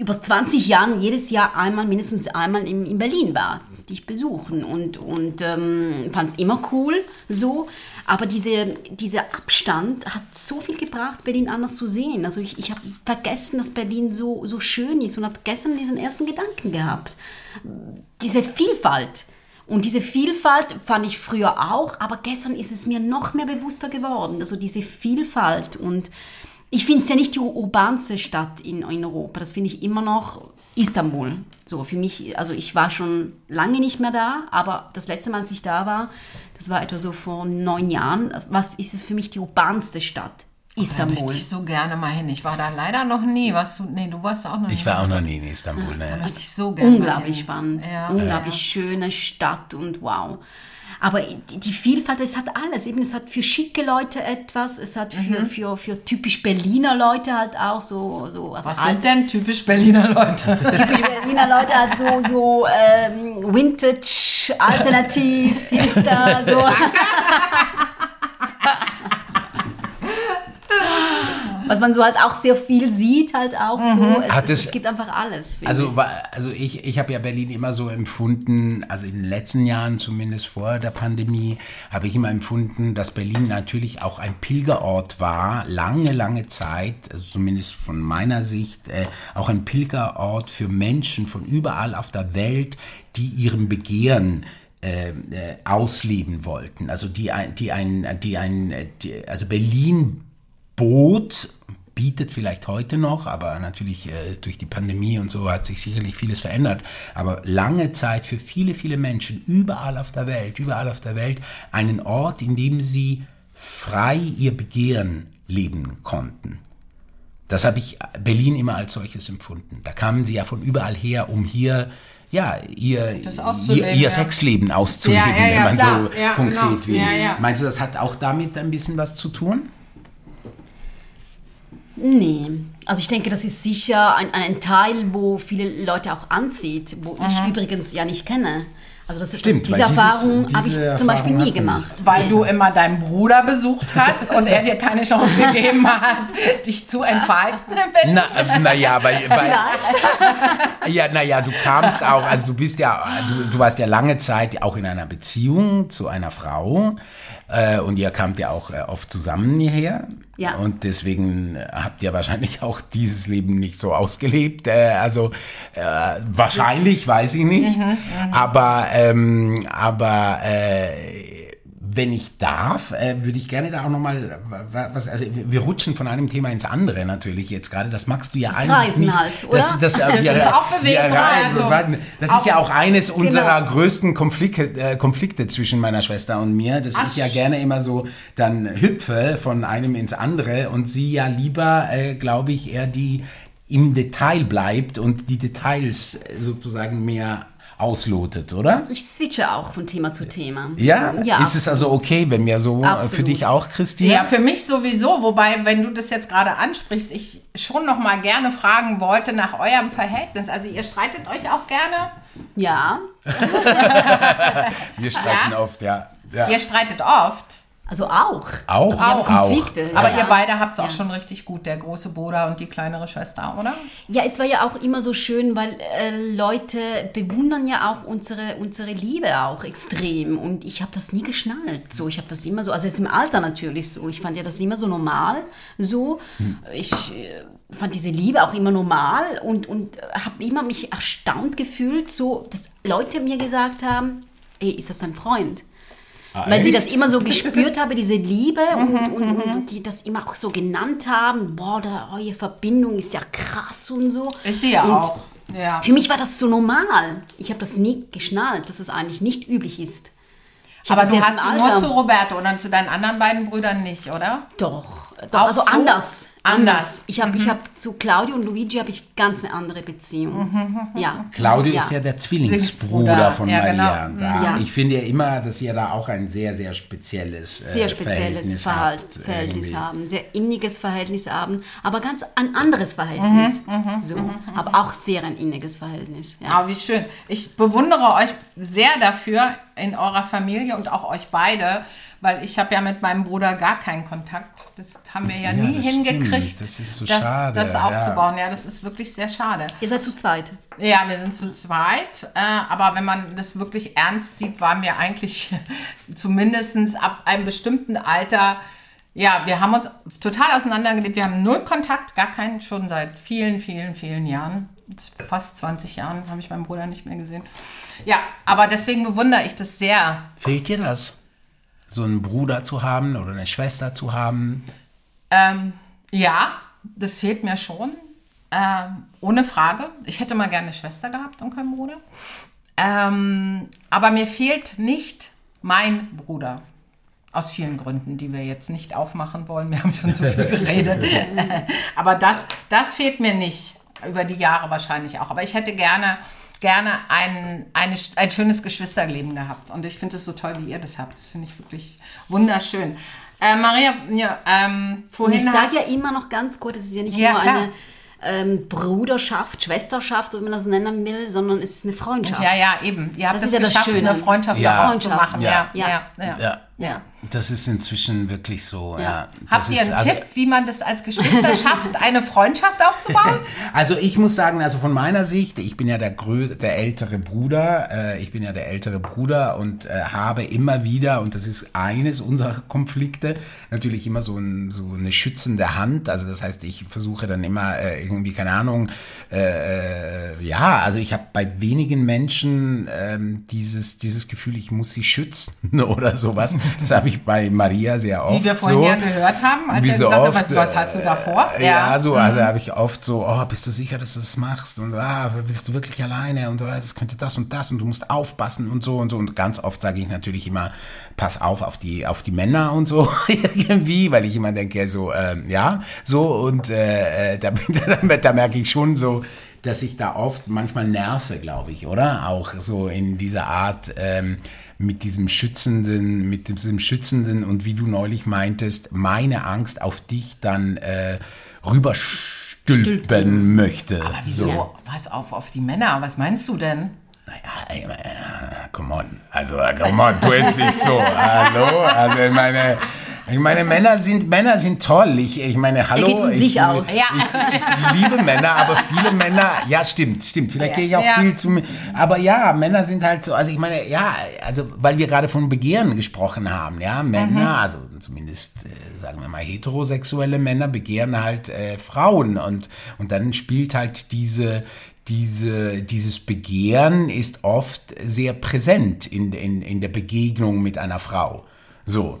über 20 Jahren jedes Jahr einmal, mindestens einmal in, in Berlin war, dich besuchen und, und ähm, fand es immer cool so. Aber diese, dieser Abstand hat so viel gebracht, Berlin anders zu sehen. Also ich, ich habe vergessen, dass Berlin so, so schön ist und habe gestern diesen ersten Gedanken gehabt. Diese Vielfalt. Und diese Vielfalt fand ich früher auch, aber gestern ist es mir noch mehr bewusster geworden. Also diese Vielfalt und ich finde es ja nicht die urbanste Stadt in, in Europa. Das finde ich immer noch Istanbul. So für mich, also ich war schon lange nicht mehr da, aber das letzte Mal, als ich da war, das war etwa so vor neun Jahren, was ist es für mich die urbanste Stadt? Da Istanbul. möchte ich so gerne mal hin. Ich war da leider noch nie. Warst du? Nee, du warst auch noch nie. Ich war auch noch nie in Istanbul. Da Ne? möchte ich so gerne Unglaublich spannend, Ja. unglaublich schöne Stadt und wow. Aber die, Vielfalt, es hat alles. Eben, es hat für schicke Leute etwas, es hat für, für, für typisch Berliner Leute halt auch so, so also Was sind denn typisch Berliner Leute? typisch Berliner Leute halt so, so ähm, Vintage, Alternativ, Hipster, so. Was man so halt auch sehr viel sieht, halt auch so. Es, Hat es, es- es gibt einfach alles. Also, wa- also ich, ich habe ja Berlin immer so empfunden, also in den letzten Jahren zumindest vor der Pandemie, habe ich immer empfunden, dass Berlin natürlich auch ein Pilgerort war, lange, lange Zeit, also zumindest von meiner Sicht, äh, auch ein Pilgerort für Menschen von überall auf der Welt, die ihrem Begehren äh, äh, ausleben wollten. Also die ein, die ein, die ein, äh, die, also Berlin bot, bietet vielleicht heute noch, aber natürlich äh, durch die Pandemie und so hat sich sicherlich vieles verändert. Aber lange Zeit für viele, viele Menschen überall auf der Welt, überall auf der Welt einen Ort, in dem sie frei ihr Begehren leben konnten. Das habe ich Berlin immer als solches empfunden. Da kamen sie ja von überall her, um hier ja, ihr, ihr, ihr. Sexleben auszuleben, Ja, ja, ja, wenn man klar. so konkret genau. will. Meinst du, das hat auch damit ein bisschen was zu tun? Nee. Also ich denke, das ist sicher ein, ein Teil, wo viele Leute auch anzieht, wo ich übrigens ja nicht kenne. Also das, Stimmt, das, diese dieses- Erfahrung habe ich diese zum Beispiel Erfahrung nie gemacht. nicht. Weil du immer deinen Bruder besucht hast und er dir keine Chance gegeben hat, dich zu entfalten. Na, na ja, weil, weil ja, naja, du kamst auch, also du bist ja, du, du warst ja lange Zeit auch in einer Beziehung zu einer Frau und ihr kamt ja auch äh, oft zusammen hierher. Ja. Und deswegen habt ihr wahrscheinlich auch dieses Leben nicht so ausgelebt. Äh, also äh, wahrscheinlich, weiß ich nicht. aber ähm, aber äh, wenn ich darf, äh, würde ich gerne da auch nochmal was, also wir rutschen von einem Thema ins andere natürlich jetzt gerade. Das magst du ja eigentlich Reisen nicht. halt, oder? Das, das, äh, wir, ist auch reisen, also das ist ja auch eines unserer Genau. größten Konflikte, äh, Konflikte zwischen meiner Schwester und mir, dass ich ja gerne immer so dann hüpfe von einem ins andere und sie ja lieber, äh, glaube ich, eher die im Detail bleibt und die Details äh, sozusagen mehr auslotet, oder? Ich switche auch von Thema zu Thema. Ja? ja ist es also okay, wenn wir so äh, für Absolut. dich auch, Christine? Ja, für mich sowieso. Wobei, wenn du das jetzt gerade ansprichst, ich schon noch mal gerne fragen wollte nach eurem Verhältnis. Also ihr streitet euch auch gerne. Ja, Wir streiten Ja? oft, ja. ja. Ihr streitet oft. Also auch. Auch? Also Auch. Konflikte. Aber ja. ihr beide habt es auch schon richtig gut, der große Bruder und die kleinere Schwester, oder? Ja, es war ja auch immer so schön, weil äh, Leute bewundern ja auch unsere, unsere Liebe auch extrem. Und ich habe das nie geschnallt. So, ich habe das immer so, also jetzt im Alter natürlich so. Ich fand ja das immer so normal. So, ich äh, fand diese Liebe auch immer normal und, und habe immer mich erstaunt gefühlt, so, dass Leute mir gesagt haben, ey, ist das dein Freund? Weil sie das immer so gespürt habe, diese Liebe und, und, und die das immer auch so genannt haben. Boah, da, eure Verbindung ist ja krass und so. Ist sie ja und, auch. Ja. Für mich war das so normal. Ich habe das nie geschnallt, dass es eigentlich nicht üblich ist. Ich Aber das du hast sie nur zu Roberto und dann zu deinen anderen beiden Brüdern nicht, oder? Doch, doch Auch also so? anders. Anders. Ich habe ich hab zu Claudio und Luigi habe ich ganz eine andere Beziehung. Ja. Claudio ja. ist ja der Zwillingsbruder von ja, Maria. genau. Da, Ja. Ich finde ja immer, dass sie da auch ein sehr, sehr spezielles äh, Sehr spezielles Verhalt, habt, Verhältnis irgendwie. haben, sehr inniges Verhältnis haben, aber ganz ein anderes Verhältnis. so, aber auch sehr ein inniges Verhältnis. Ja. Ah, wie schön. Ich bewundere euch sehr dafür in eurer Familie und auch euch beide, weil ich habe ja mit meinem Bruder gar keinen Kontakt. Das haben wir ja, Ja, nie hingekriegt, stimmt. Das ist so das, schade, das ja. aufzubauen. Ja. das ist wirklich sehr schade. Ihr seid zu zweit. Ja, wir sind zu zweit, äh, aber wenn man das wirklich ernst sieht, waren wir eigentlich zumindest ab einem bestimmten Alter, ja, wir haben uns total auseinandergelebt. Wir haben null Kontakt, gar keinen, schon seit vielen, vielen, vielen Jahren. Fast 20 Jahren habe ich meinen Bruder nicht mehr gesehen. Ja, aber deswegen bewundere ich das sehr. Fehlt dir das? So einen Bruder zu haben oder eine Schwester zu haben? Ähm, ja, das fehlt mir schon. Ähm, ohne Frage. Ich hätte mal gerne eine Schwester gehabt und keinen Bruder. Ähm, aber mir fehlt nicht mein Bruder. Aus vielen Gründen, die wir jetzt nicht aufmachen wollen. Wir haben schon zu viel geredet. aber das, das fehlt mir nicht. Über die Jahre wahrscheinlich auch. Aber ich hätte gerne, gerne ein, eine, ein schönes Geschwisterleben gehabt. Und ich finde es so toll, wie ihr das habt. Das finde ich wirklich wunderschön. Äh, Maria, ja, ähm, Und vorhin ich hat- sage ja immer noch ganz kurz, es ist ja nicht Ja, nur klar. eine ähm, Bruderschaft, Schwesterschaft, wie man das nennen will, sondern es ist eine Freundschaft. Ja, ja, eben. Ihr habt Das es ist ja das geschafft, Schöne. eine Freundschaft Ja. daraus zu Freundschaft. machen. Ja, Ja. ja, ja. Ja. Ja. Das ist inzwischen wirklich so. Ja. Das Habt ihr einen also, Tipp, wie man das als Geschwister schafft, eine Freundschaft aufzubauen? Also ich muss sagen, also von meiner Sicht, ich bin ja der, der ältere Bruder, äh, ich bin ja der ältere Bruder und äh, habe immer wieder, und das ist eines unserer Konflikte, natürlich immer so, ein, so eine schützende Hand. Also das heißt, ich versuche dann immer äh, irgendwie, keine Ahnung, äh, äh, ja, also ich habe bei wenigen Menschen ähm, dieses, dieses Gefühl, ich muss sie schützen oder sowas. Das habe ich bei Maria sehr oft Wie wir vorhin so. ja gehört haben, als Wie er so gesagt hat, oft, was, was hast du da vor? äh, Ja, so, Mhm. also habe ich oft so, oh, bist du sicher, dass du das machst? Und ah, willst du wirklich alleine? Und ah, das könnte das und das und du musst aufpassen und so und so. Und ganz oft sage ich natürlich immer, pass auf auf die, auf die Männer und so irgendwie, weil ich immer denke, so, ähm, ja, so und äh, äh, da, da, da merke ich schon so, dass ich da oft manchmal nerve, glaube ich, oder? Auch so in dieser Art ähm, mit diesem schützenden, mit diesem schützenden und wie du neulich meintest, meine Angst auf dich dann äh, rüberstülpen möchte. Wieso? So. Was auf, auf die Männer? Was meinst du denn? Naja, ey, äh, come on. Also, äh, come on, tu jetzt nicht so. Hallo? Also, ich meine, ich meine, Männer sind, Männer sind toll. Ich, ich meine, hallo. geht von ich, sich aus. Ich, ich liebe Männer, aber viele Männer, ja, stimmt, stimmt. Vielleicht gehe ich auch Ja. viel zu, aber ja, Männer sind halt so, also ich meine, ja, also, weil wir gerade von Begehren gesprochen haben, ja, Männer, also zumindest, äh, sagen wir mal, heterosexuelle Männer begehren halt äh, Frauen und, und dann spielt halt diese, diese, dieses Begehren ist oft sehr präsent in, in, in der Begegnung mit einer Frau. So.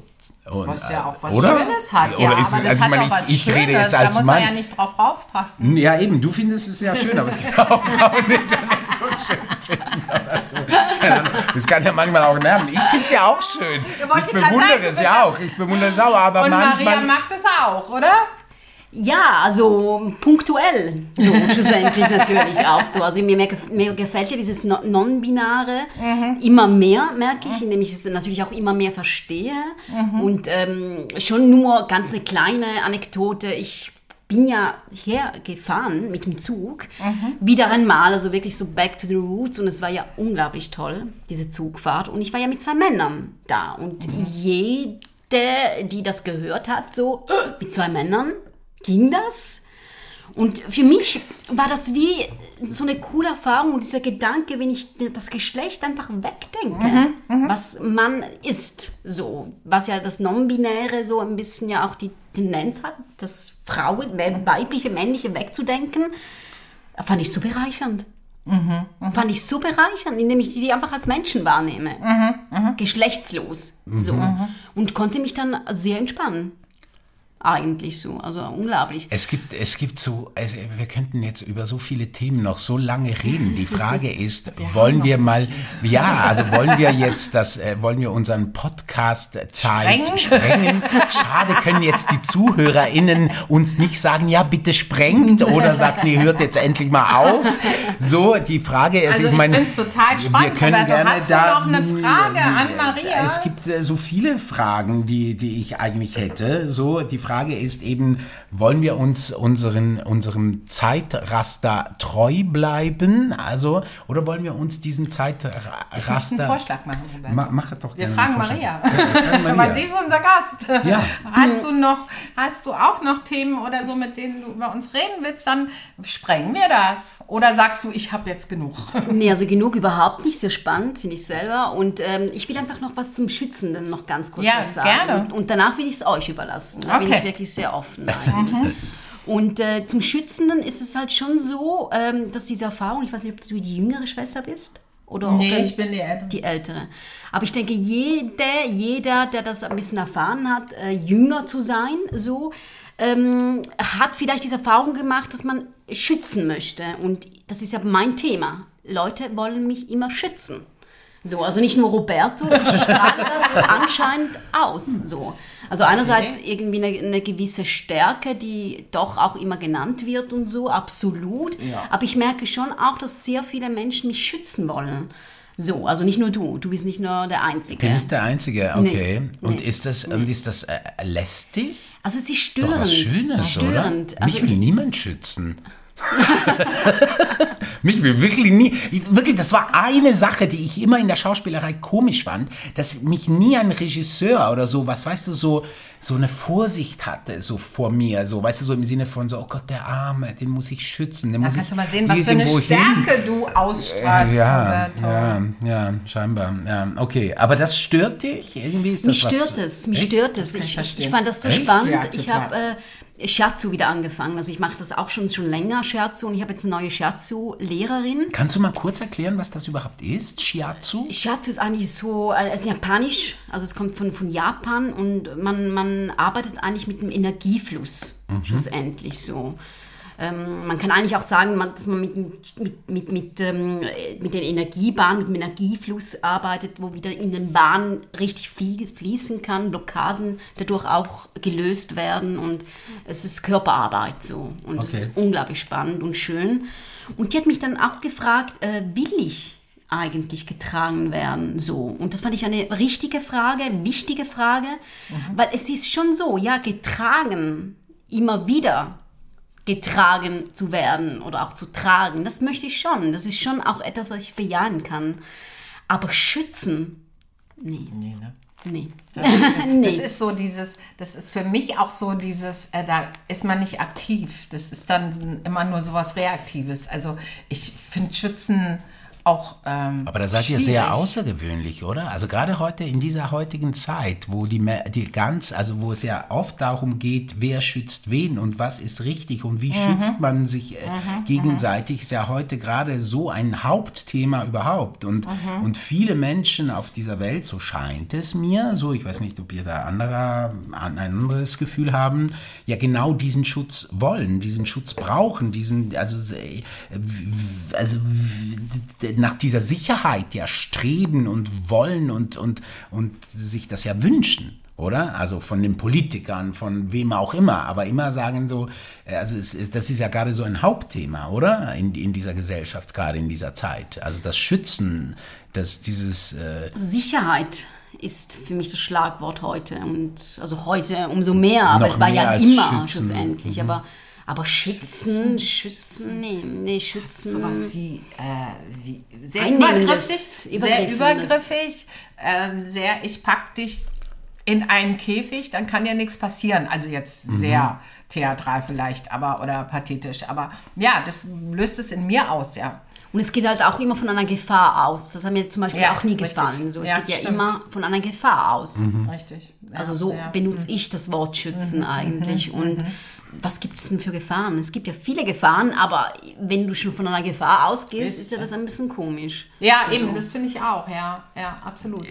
Und, Was ja auch was oder? Schönes hat. Oder ja, ist, aber das also hat ich meine, auch was ich, ich rede jetzt da als muss Mann. man ja nicht drauf aufpassen. Ja, eben, du findest es ja schön, aber es gibt auch Frauen, die es ja nicht so schön finden. So. Das kann ja manchmal auch nerven. Ich finde es ja auch schön. Ich bewundere es ja auch. Ich bewundere es auch, aber Und Maria manchmal... Ah, mag das auch, oder? Ja, also punktuell, so schlussendlich natürlich auch so. Also mir, mir gefällt ja dieses No- Non-Binare immer mehr, merke ich, indem ich es natürlich auch immer mehr verstehe. Und ähm, schon nur ganz eine kleine Anekdote. Ich bin ja hergefahren mit dem Zug, wieder einmal, also wirklich so back to the roots und es war ja unglaublich toll, diese Zugfahrt. Und ich war ja mit zwei Männern da und jede, die das gehört hat, so mit zwei Männern, ging das. Und für mich war das wie so eine coole Erfahrung und dieser Gedanke, wenn ich das Geschlecht einfach wegdenke, was man ist, so, was ja das Non-Binäre so ein bisschen ja auch die Tendenz hat, das Frauen, weibliche, männliche wegzudenken, fand ich so bereichernd. Fand ich so bereichernd, indem ich die einfach als Menschen wahrnehme. Geschlechtslos. So. Und konnte mich dann sehr entspannen. Eigentlich so. Also unglaublich. Es gibt, es gibt so, also wir könnten jetzt über so viele Themen noch so lange reden. Die Frage ist, wollen wir mal, ja, also wollen wir jetzt das, äh, wollen wir unseren Podcast Zeit Sprengen? sprengen? Schade, können jetzt die ZuhörerInnen uns nicht sagen, ja, bitte sprengt oder sagt, nee, hört jetzt endlich mal auf. So, die Frage ist, Also ich ich meine, total spannend, wir können Roberto. gerne Hast du da, noch eine Frage an Maria? Es gibt äh, so viele Fragen, die, die ich eigentlich hätte. So, die Frage ist eben, wollen wir uns unseren, unserem Zeitraster treu bleiben? Also, oder wollen wir uns diesen Ich muss einen Zeitraster. Vorschlag machen. Ma, mach doch Wir gerne fragen einen Vorschlag. Maria. Ja, wir fragen Weil Maria. sie ist unser Gast. Ja. Hast du noch, hast du auch noch Themen oder so, mit denen du über uns reden willst, dann sprengen wir das. Oder sagst du, ich habe jetzt genug? Nee, also genug überhaupt nicht. Sehr spannend, finde ich selber. Und ähm, ich will einfach noch was zum Schützenden noch ganz kurz Ja, was sagen. gerne. Und, und danach will ich es euch überlassen. Da bin Okay. Ich wirklich sehr offen eigentlich. Und äh, zum Schützenden ist es halt schon so, ähm, dass diese Erfahrung, ich weiß nicht, ob du die jüngere Schwester bist. Oder Nee, ich bin die Ältere. die ältere. Aber ich denke, jede, jeder, der das ein bisschen erfahren hat, äh, jünger zu sein, so, ähm, hat vielleicht diese Erfahrung gemacht, dass man schützen möchte. Und das ist ja mein Thema. Leute wollen mich immer schützen. So, also nicht nur Roberto, ich strahle das anscheinend aus. So. Also einerseits irgendwie eine, eine gewisse Stärke, die doch auch immer genannt wird und so, absolut. Aber ich merke schon auch, dass sehr viele Menschen mich schützen wollen. So, also nicht nur du, du bist nicht nur der Einzige. Bin ich der Einzige, okay. Nee, und nee, ist das, und ist das äh, lästig? Also es ist Doch störend. was Schönes, störend. oder? Also Mich will niemand schützen. Mich will wirklich nie. ich- Wirklich, das war eine Sache, die ich immer in der Schauspielerei komisch fand, dass mich nie ein Regisseur oder so, was weißt du, so, so eine Vorsicht hatte, so vor mir, so, weißt du, so im Sinne von so, oh Gott, der Arme, den muss ich schützen. Den Da muss kannst du ich mal sehen, was für eine hin. Stärke du ausstrahlst, Ja, ja, ja, scheinbar. Ja, okay, aber das stört dich? Irgendwie ist das Mich was, stört es, mich Echt? stört es. ich Ich, fand das so Echt? spannend. Ja, ich habe äh, Scherzo wieder angefangen. Also ich mache das auch schon, schon länger, Scherzo. Und ich habe jetzt eine neue Scherzo-Lehrerin. Kannst du mal kurz erklären, was das überhaupt ist? Shiatsu? Scherzo ist eigentlich so, äh, es ist japanisch, also es kommt von, von Japan und man, man arbeitet eigentlich mit dem Energiefluss, schlussendlich so. Ähm, man kann eigentlich auch sagen, man, dass man mit, mit, mit, mit, ähm, mit den Energiebahnen, mit dem Energiefluss arbeitet, wo wieder in den Bahnen richtig flie- fließen kann, Blockaden dadurch auch gelöst werden und es ist Körperarbeit so. Und das Okay. ist unglaublich spannend und schön. Und die hat mich dann auch gefragt, äh, will ich eigentlich getragen werden so? Und das fand ich eine richtige Frage, wichtige Frage, weil es ist schon so, ja, getragen, immer wieder getragen zu werden oder auch zu tragen, das möchte ich schon. Das ist schon auch etwas, was ich bejahen kann. Aber schützen, nee, Nee, ne? nee. Das ist so dieses, das ist für mich auch so dieses, äh, da ist man nicht aktiv. Das ist dann immer nur so was Reaktives. Also ich finde Schützen auch. Ähm, Aber da seid ihr schwierig. sehr außergewöhnlich, oder? Also gerade heute in dieser heutigen Zeit, wo die, die ganz, also wo es ja oft darum geht, wer schützt wen und was ist richtig und wie schützt man sich äh, gegenseitig, ist ja heute gerade so ein Hauptthema überhaupt. Und, und viele Menschen auf dieser Welt, so scheint es mir, so ich weiß nicht, ob ihr da anderer, ein anderes Gefühl haben, ja genau diesen Schutz wollen, diesen Schutz brauchen, diesen, also, äh, also nach dieser Sicherheit ja streben und wollen und, und, und sich das ja wünschen. Oder? Also von den Politikern, von wem auch immer, aber immer sagen so, äh, also es, ist- das ist ja gerade so ein Hauptthema, oder? In, in dieser Gesellschaft, gerade in dieser Zeit. Also das Schützen, das, dieses, äh, Sicherheit ist für mich das Schlagwort heute. Und also heute umso mehr, aber es war ja immer schützen. Mhm. schlussendlich. Aber, aber schützen, schützen, nee, nee, schützen. sowas wie, äh, wie sehr übergriffig, sehr übergriffig, ähm, sehr ich pack dich in einen Käfig, dann kann ja nichts passieren. Also jetzt Mhm. sehr theatral vielleicht, aber oder pathetisch, aber ja, das löst es in mir aus, ja. Und es geht halt auch immer von einer Gefahr aus. Das hat mir zum Beispiel Ja, auch nie richtig. gefallen. So, es Ja, geht ja stimmt. immer von einer Gefahr aus. Mhm. Richtig. Ja, Also so ja. benutze ich das Wort schützen eigentlich. Und was gibt es denn für Gefahren? Es gibt ja viele Gefahren, aber wenn du schon von einer Gefahr ausgehst, ist ja das ein bisschen komisch. Ja, eben, das finde ich auch, ja, ja, absolut.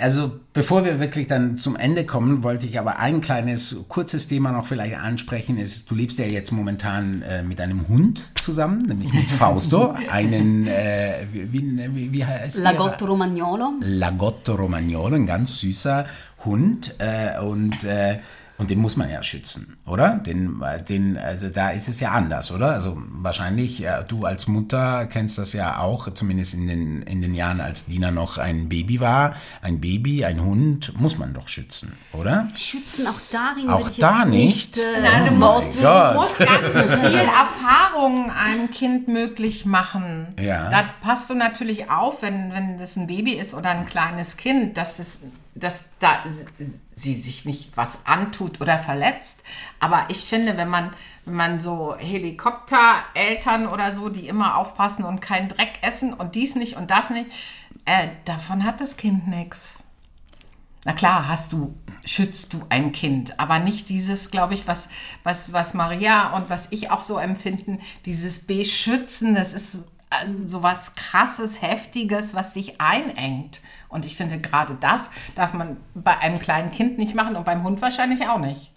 Also bevor wir wirklich dann zum Ende kommen, wollte ich aber ein kleines, kurzes Thema noch vielleicht ansprechen. Ist, du lebst ja jetzt momentan äh, mit einem Hund zusammen, nämlich mit Fausto, einen, äh, wie, wie, wie heißt Lagotto Romagnolo. Lagotto Romagnolo, ein ganz süßer Hund äh, und äh, und den muss man ja schützen, oder? Den, den, also da ist es ja anders, oder? Also wahrscheinlich, ja, du als Mutter kennst das ja auch, zumindest in den, in den Jahren, als Dina noch ein Baby war. Ein Baby, ein Hund, muss man doch schützen, oder? Schützen, auch darin Auch würde ich da jetzt nicht? nicht. Äh, Nein, du Oh musst, du musst ganz viel Erfahrung einem Kind möglich machen. Ja. Da passt du natürlich auf, wenn, wenn das ein Baby ist oder ein kleines Kind, dass, es, dass da sie sich nicht was antut oder verletzt. Aber ich finde, wenn man, wenn man so Helikoptereltern oder so, die immer aufpassen und keinen Dreck essen und dies nicht und das nicht, äh, davon hat das Kind nichts. Na klar, hast du, schützt du ein Kind, aber nicht dieses, glaube ich, was, was, was Maria und was ich auch so empfinden, dieses Beschützen, das ist äh, so was krasses, heftiges, was dich einengt. Und ich finde, gerade das darf man bei einem kleinen Kind nicht machen und beim Hund wahrscheinlich auch nicht.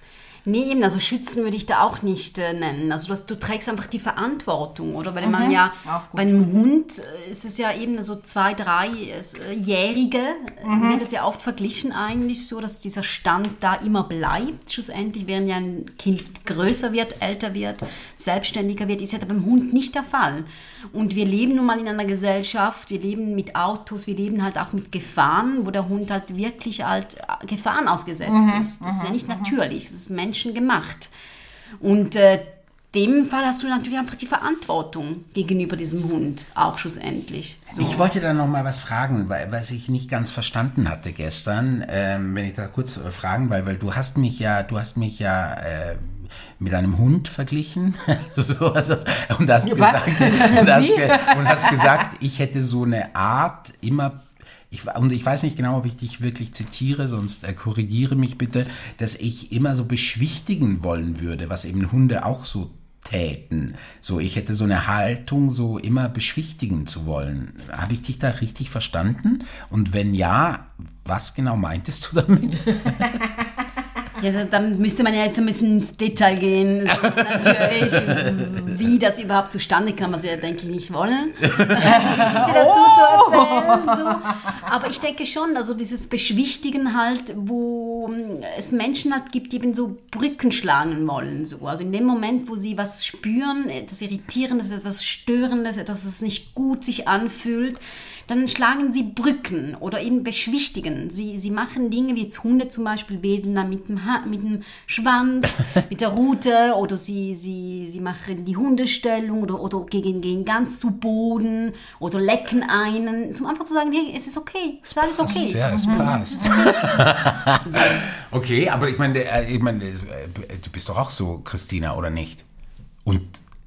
Nee, eben, also schützen würde ich da auch nicht äh, nennen. Also das, du trägst einfach die Verantwortung, oder? Weil man ja, bei einem Hund äh, ist es ja eben so zwei, dreijährige, mhm. wird es ja oft verglichen eigentlich so, dass dieser Stand da immer bleibt. Schlussendlich, während ja ein Kind größer wird, älter wird, selbstständiger wird, ist ja beim Hund nicht der Fall. Und wir leben nun mal in einer Gesellschaft, wir leben mit Autos, wir leben halt auch mit Gefahren, wo der Hund halt wirklich halt äh, Gefahren ausgesetzt ist. Das ist ja nicht natürlich, das ist menschengemacht. Und äh, dem Fall hast du natürlich einfach die Verantwortung gegenüber diesem Hund, auch schlussendlich. So. Ich wollte da noch mal was fragen, weil, was ich nicht ganz verstanden hatte gestern, ähm, wenn ich da kurz äh, fragen, weil, weil du hast mich ja, du hast mich ja äh, mit einem Hund verglichen so, also, und, hast gesagt, und, hast und hast gesagt, ich hätte so eine Art immer ich, und ich weiß nicht genau, ob ich dich wirklich zitiere, sonst äh, korrigiere mich bitte, dass ich immer so beschwichtigen wollen würde, was eben Hunde auch so täten. So, ich hätte so eine Haltung, so immer beschwichtigen zu wollen. Habe ich dich da richtig verstanden? Und wenn ja, was genau meintest du damit? Ja, da- dann müsste man ja jetzt ein bisschen ins Detail gehen. So, natürlich, wie das überhaupt zustande kam, was wir, denke ich, nicht wollen. Geschichte dazu zu erzählen. So. Aber ich denke schon, also dieses Beschwichtigen halt, wo mm, es Menschen halt gibt, die eben so Brücken schlagen wollen. So. Also in dem Moment, wo sie was spüren, etwas Irritierendes, etwas Störendes, etwas, das nicht gut sich anfühlt, dann schlagen sie Brücken oder eben beschwichtigen. Sie, sie machen Dinge wie jetzt Hunde zum Beispiel wedeln dann mit dem, ha mit dem Schwanz, mit der Rute oder sie, sie, sie machen die Hundestellung oder, oder gehen, gehen ganz zu Boden oder lecken einen, um einfach zu sagen, hey, es ist okay, es ist alles okay. Ja, es passt. okay, aber ich meine, äh, ich meine, äh, du bist doch auch so, Christina, oder nicht? Und,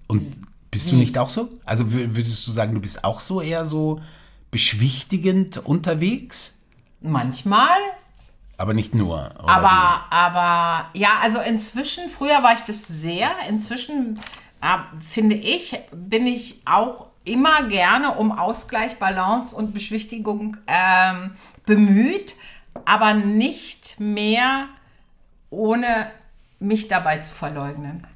und bist du nicht auch so? Also wür- würdest du sagen, du bist auch so eher so beschwichtigend unterwegs? Manchmal, Aber nicht nur. Aber, aber ja, also inzwischen, früher war ich das sehr, inzwischen äh, finde ich, bin ich auch immer gerne um Ausgleich, Balance und Beschwichtigung ähm, bemüht, aber nicht mehr ohne mich dabei zu verleugnen.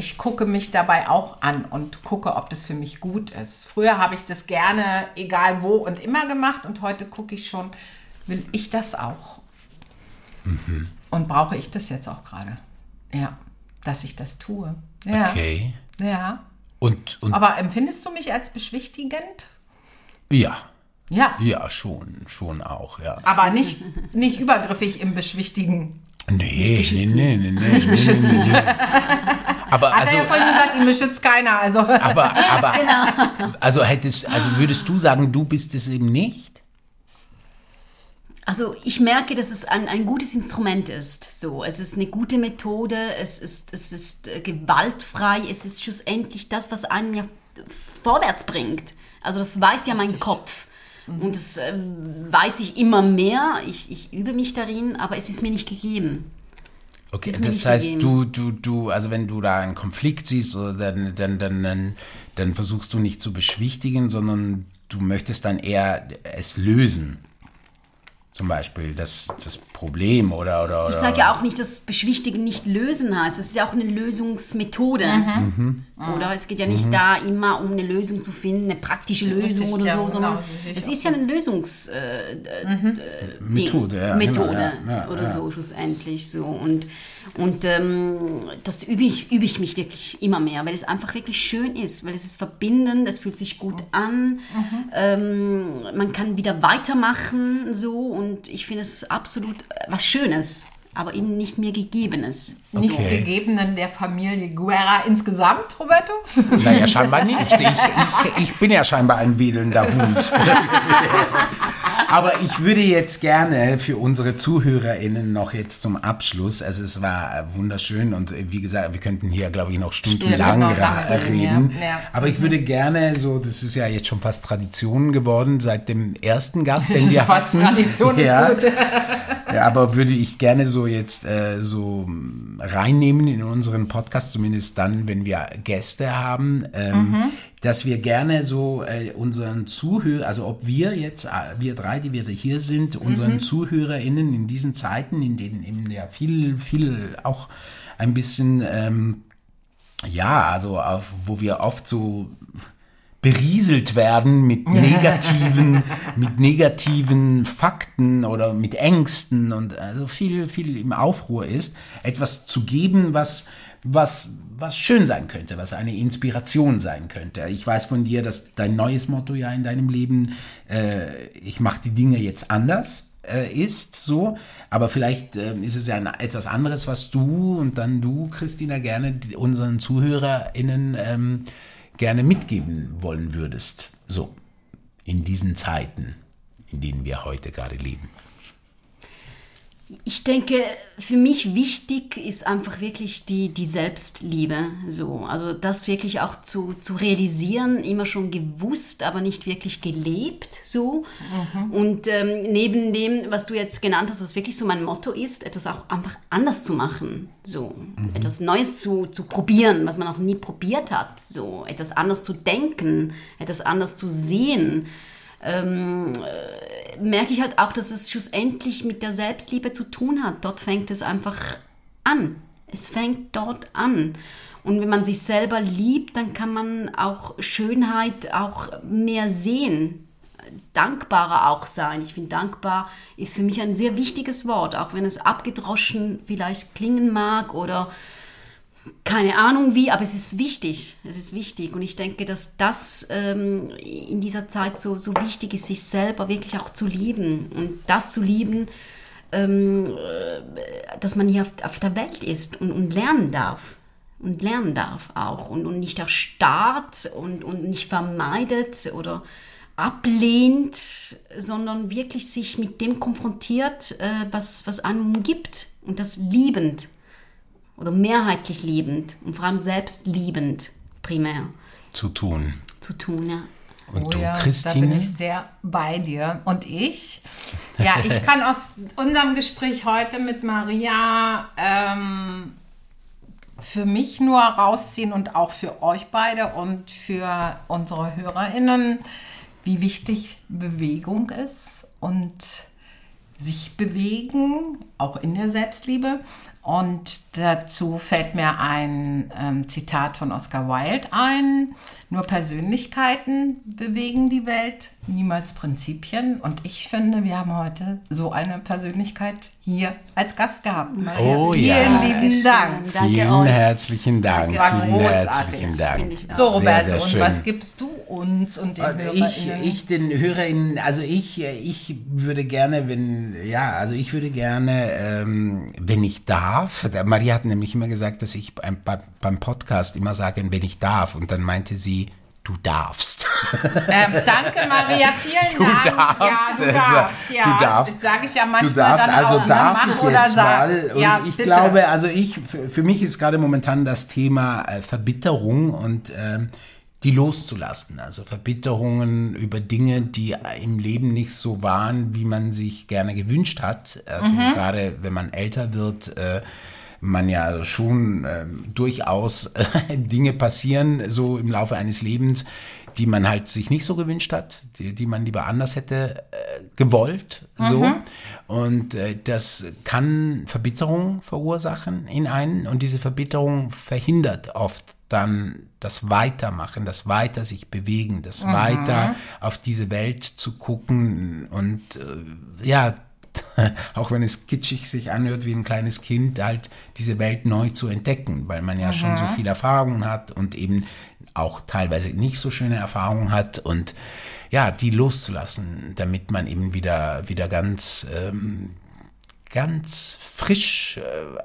Ich gucke mich dabei auch an und gucke, ob das für mich gut ist. Früher habe ich das gerne, egal wo und immer gemacht und heute gucke ich schon, will ich das auch? Und brauche ich das jetzt auch gerade? Ja, dass ich das tue. Ja. Okay. Ja. Und, und Aber empfindest du mich als beschwichtigend? ja, Ja. ja, schon, schon auch, ja. Aber nicht, nicht übergriffig im Beschwichtigen. Nee, nee, nee, nee, nee. Nicht beschützend. Aber Hat also, er ja vorhin gesagt, ihn beschützt keiner. Also. aber, aber, also hättest, also würdest du sagen, du bist es eben nicht? Also ich merke, dass es ein, ein gutes Instrument ist. So, es ist eine gute Methode, es ist, es ist äh, gewaltfrei, es ist schlussendlich das, was einen ja vorwärts bringt. Also das weiß ja mein Kopf. Und das äh, weiß ich immer mehr. Ich, ich übe mich darin, aber es ist mir nicht gegeben. Okay, das nicht heißt, gegeben. du, du, du, also wenn du da einen Konflikt siehst, oder dann, dann, dann, dann, dann versuchst du nicht zu beschwichtigen, sondern du möchtest dann eher es lösen. Zum Beispiel das, das Problem oder, oder, Ich oder sage ja auch nicht, dass Beschwichtigen nicht lösen heißt. Es ist ja auch eine Lösungsmethode. Mhm. Oder es geht ja nicht da immer um eine Lösung zu finden, eine praktische Lösung oder ja, so, genau, sondern ich es ist ja eine Lösungs äh, äh, Ding. Methode, ja, Methode genau, ja, ja, oder ja. so schlussendlich so. Und und ähm, das übe ich, übe ich mich wirklich immer mehr, weil es einfach wirklich schön ist, weil es ist verbindend, es fühlt sich gut an, ähm, man kann wieder weitermachen so. Und ich finde es absolut was Schönes, aber eben nicht mir Gegebenes. Nicht Okay. gegebenen der Familie Guerra insgesamt, Roberto? Naja, scheinbar nicht. Ich, ich, ich bin ja scheinbar ein wedelnder Hund. Aber ich würde jetzt gerne für unsere ZuhörerInnen noch jetzt zum Abschluss, also es war wunderschön und äh, wie gesagt, wir könnten hier, glaube ich, noch stundenlang reden, reden. ja. Ja. Aber ich würde gerne so, das ist ja jetzt schon fast Tradition geworden seit dem ersten Gast, den wir Fast hatten. Tradition ist ja. gut. Ja, aber würde ich gerne so jetzt äh, so reinnehmen in unseren Podcast, zumindest dann, wenn wir Gäste haben, ähm, dass wir gerne so äh, unseren Zuhörern, also ob wir jetzt, äh, wir drei, die wir hier sind, unseren ZuhörerInnen in diesen Zeiten, in denen eben ja viel, viel auch ein bisschen, ähm, ja, also auf, wo wir oft so berieselt werden mit negativen, mit negativen Fakten oder mit Ängsten und also viel, viel im Aufruhr ist, etwas zu geben, was, was, was schön sein könnte, was eine Inspiration sein könnte. Ich weiß von dir, dass dein neues Motto ja in deinem Leben, äh, ich mache die Dinge jetzt anders äh, ist, so, aber vielleicht äh, ist es ja ein, etwas anderes, was du und dann du, Christina, gerne die- unseren ZuhörerInnen ähm, gerne mitgeben wollen würdest, so, in diesen Zeiten, in denen wir heute gerade leben. Ich denke, für mich wichtig ist einfach wirklich die, die Selbstliebe. So. Also das wirklich auch zu, zu realisieren, immer schon gewusst, aber nicht wirklich gelebt. So. Und ähm, neben dem, was du jetzt genannt hast, was wirklich so mein Motto ist, etwas auch einfach anders zu machen. So. Etwas Neues zu, zu probieren, was man auch nie probiert hat. So. Etwas anders zu denken, etwas anders zu sehen merke ich halt auch, dass es schlussendlich mit der Selbstliebe zu tun hat. Dort fängt es einfach an. Es fängt dort an. Und wenn man sich selber liebt, dann kann man auch Schönheit auch mehr sehen. Dankbarer auch sein. Ich finde, dankbar ist für mich ein sehr wichtiges Wort, auch wenn es abgedroschen vielleicht klingen mag oder keine Ahnung wie, aber es ist wichtig. Es ist wichtig. Und ich denke, dass das ähm, in dieser Zeit so, so wichtig ist, sich selber wirklich auch zu lieben. Und das zu lieben, ähm, äh, dass man hier auf, auf der Welt ist und, und lernen darf. Und lernen darf auch. Und, und nicht erstarrt und, und nicht vermeidet oder ablehnt, sondern wirklich sich mit dem konfrontiert, äh, was, was einem umgibt. Und das liebend oder mehrheitlich liebend und vor allem selbst liebend primär Zu tun. zu tun, ja. Und Oh du, ja, Da Christine? bin ich sehr bei dir. Und ich? Ja, ich kann aus unserem Gespräch heute mit Maria ähm, für mich nur rausziehen und auch für euch beide und für unsere HörerInnen, wie wichtig Bewegung ist und sich bewegen, auch in der Selbstliebe. Und dazu fällt mir ein ähm, Zitat von Oscar Wilde ein. Nur Persönlichkeiten bewegen die Welt, niemals Prinzipien. Und ich finde, wir haben heute so eine Persönlichkeit hier als Gast gehabt. Maria, Oh vielen ja. lieben Dank. Danke Vielen euch. herzlichen Dank. Das war Vielen großartig. herzlichen Dank. Ich. So, Roberto, sehr, sehr und schön. was gibst du uns und den Also Ich, HörerInnen? ich den HörerInnen, also ich, ich würde gerne, wenn, ja, also ich würde gerne, ähm, wenn ich darf, Maria hat nämlich immer gesagt, dass ich beim, beim- beim Podcast immer sage, wenn ich darf, und dann meinte sie, du darfst. Ähm, danke, Maria, vielen Du Dank. darfst, ja, du darfst. Ja, du darfst. Das sage ich ja manchmal Du darfst, dann also auch, ne? darf ich oder jetzt mal. Und ja, ich bitte. glaube, also ich, für, mich ist gerade momentan das Thema äh, Verbitterung und ähm, die loszulassen. Also Verbitterungen über Dinge, die im Leben nicht so waren, wie man sich gerne gewünscht hat. Also Mhm. gerade wenn man älter wird, äh, man ja schon äh, durchaus äh, Dinge passieren, so im Laufe eines Lebens, die man halt sich nicht so gewünscht hat, die, die man lieber anders hätte äh, gewollt. So. Und äh, das kann Verbitterung verursachen in einen und diese Verbitterung verhindert oft dann das Weitermachen, das Weiter sich bewegen, das Weiter auf diese Welt zu gucken und äh, ja, auch wenn es kitschig sich anhört wie ein kleines Kind, halt diese Welt neu zu entdecken, weil man ja schon so viel Erfahrung hat und eben auch teilweise nicht so schöne Erfahrungen hat und ja, die loszulassen, damit man eben wieder, wieder ganz, ähm, ganz frisch äh,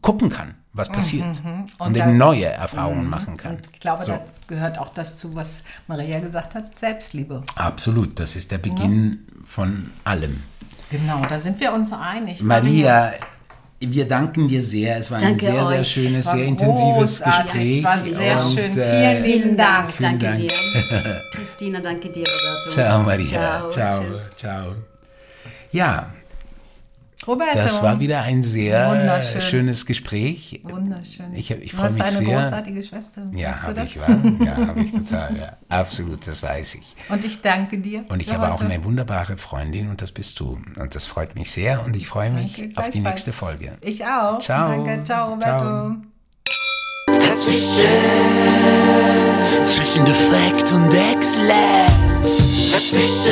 gucken kann, was passiert und, Und eben neue Erfahrungen machen kann. Und ich glaube, So. da gehört auch das zu, was Maria gesagt hat, Selbstliebe. Absolut, das ist der Beginn von allem. Genau, da sind wir uns einig. Maria, wir danken dir sehr. Es war ein Danke sehr, sehr euch. schönes, war sehr intensives Gespräch. war sehr Und, schön. äh, Vielen Dank. Vielen danke Dank. dir. Christina, danke dir, Roberto. Ciao, Maria. Ciao, tschüss. ciao. Ja, Roberto. das war wieder ein sehr schönes Gespräch. Wunderschön. Ich- ich du freu hast mich eine sehr. großartige Schwester. Ja, habe ich? Ja, habe ich total. Ja. Absolut, das weiß ich. Und ich danke dir. Und ich habe auch heute. eine wunderbare Freundin und das bist du. Und das freut mich sehr und ich freue mich Danke, auf die nächste Folge. Ich auch. Ciao. Danke, ciao, Ciao. Roberto. Dazwischen, zwischen Defekt und Exzellenz. Dazwischen,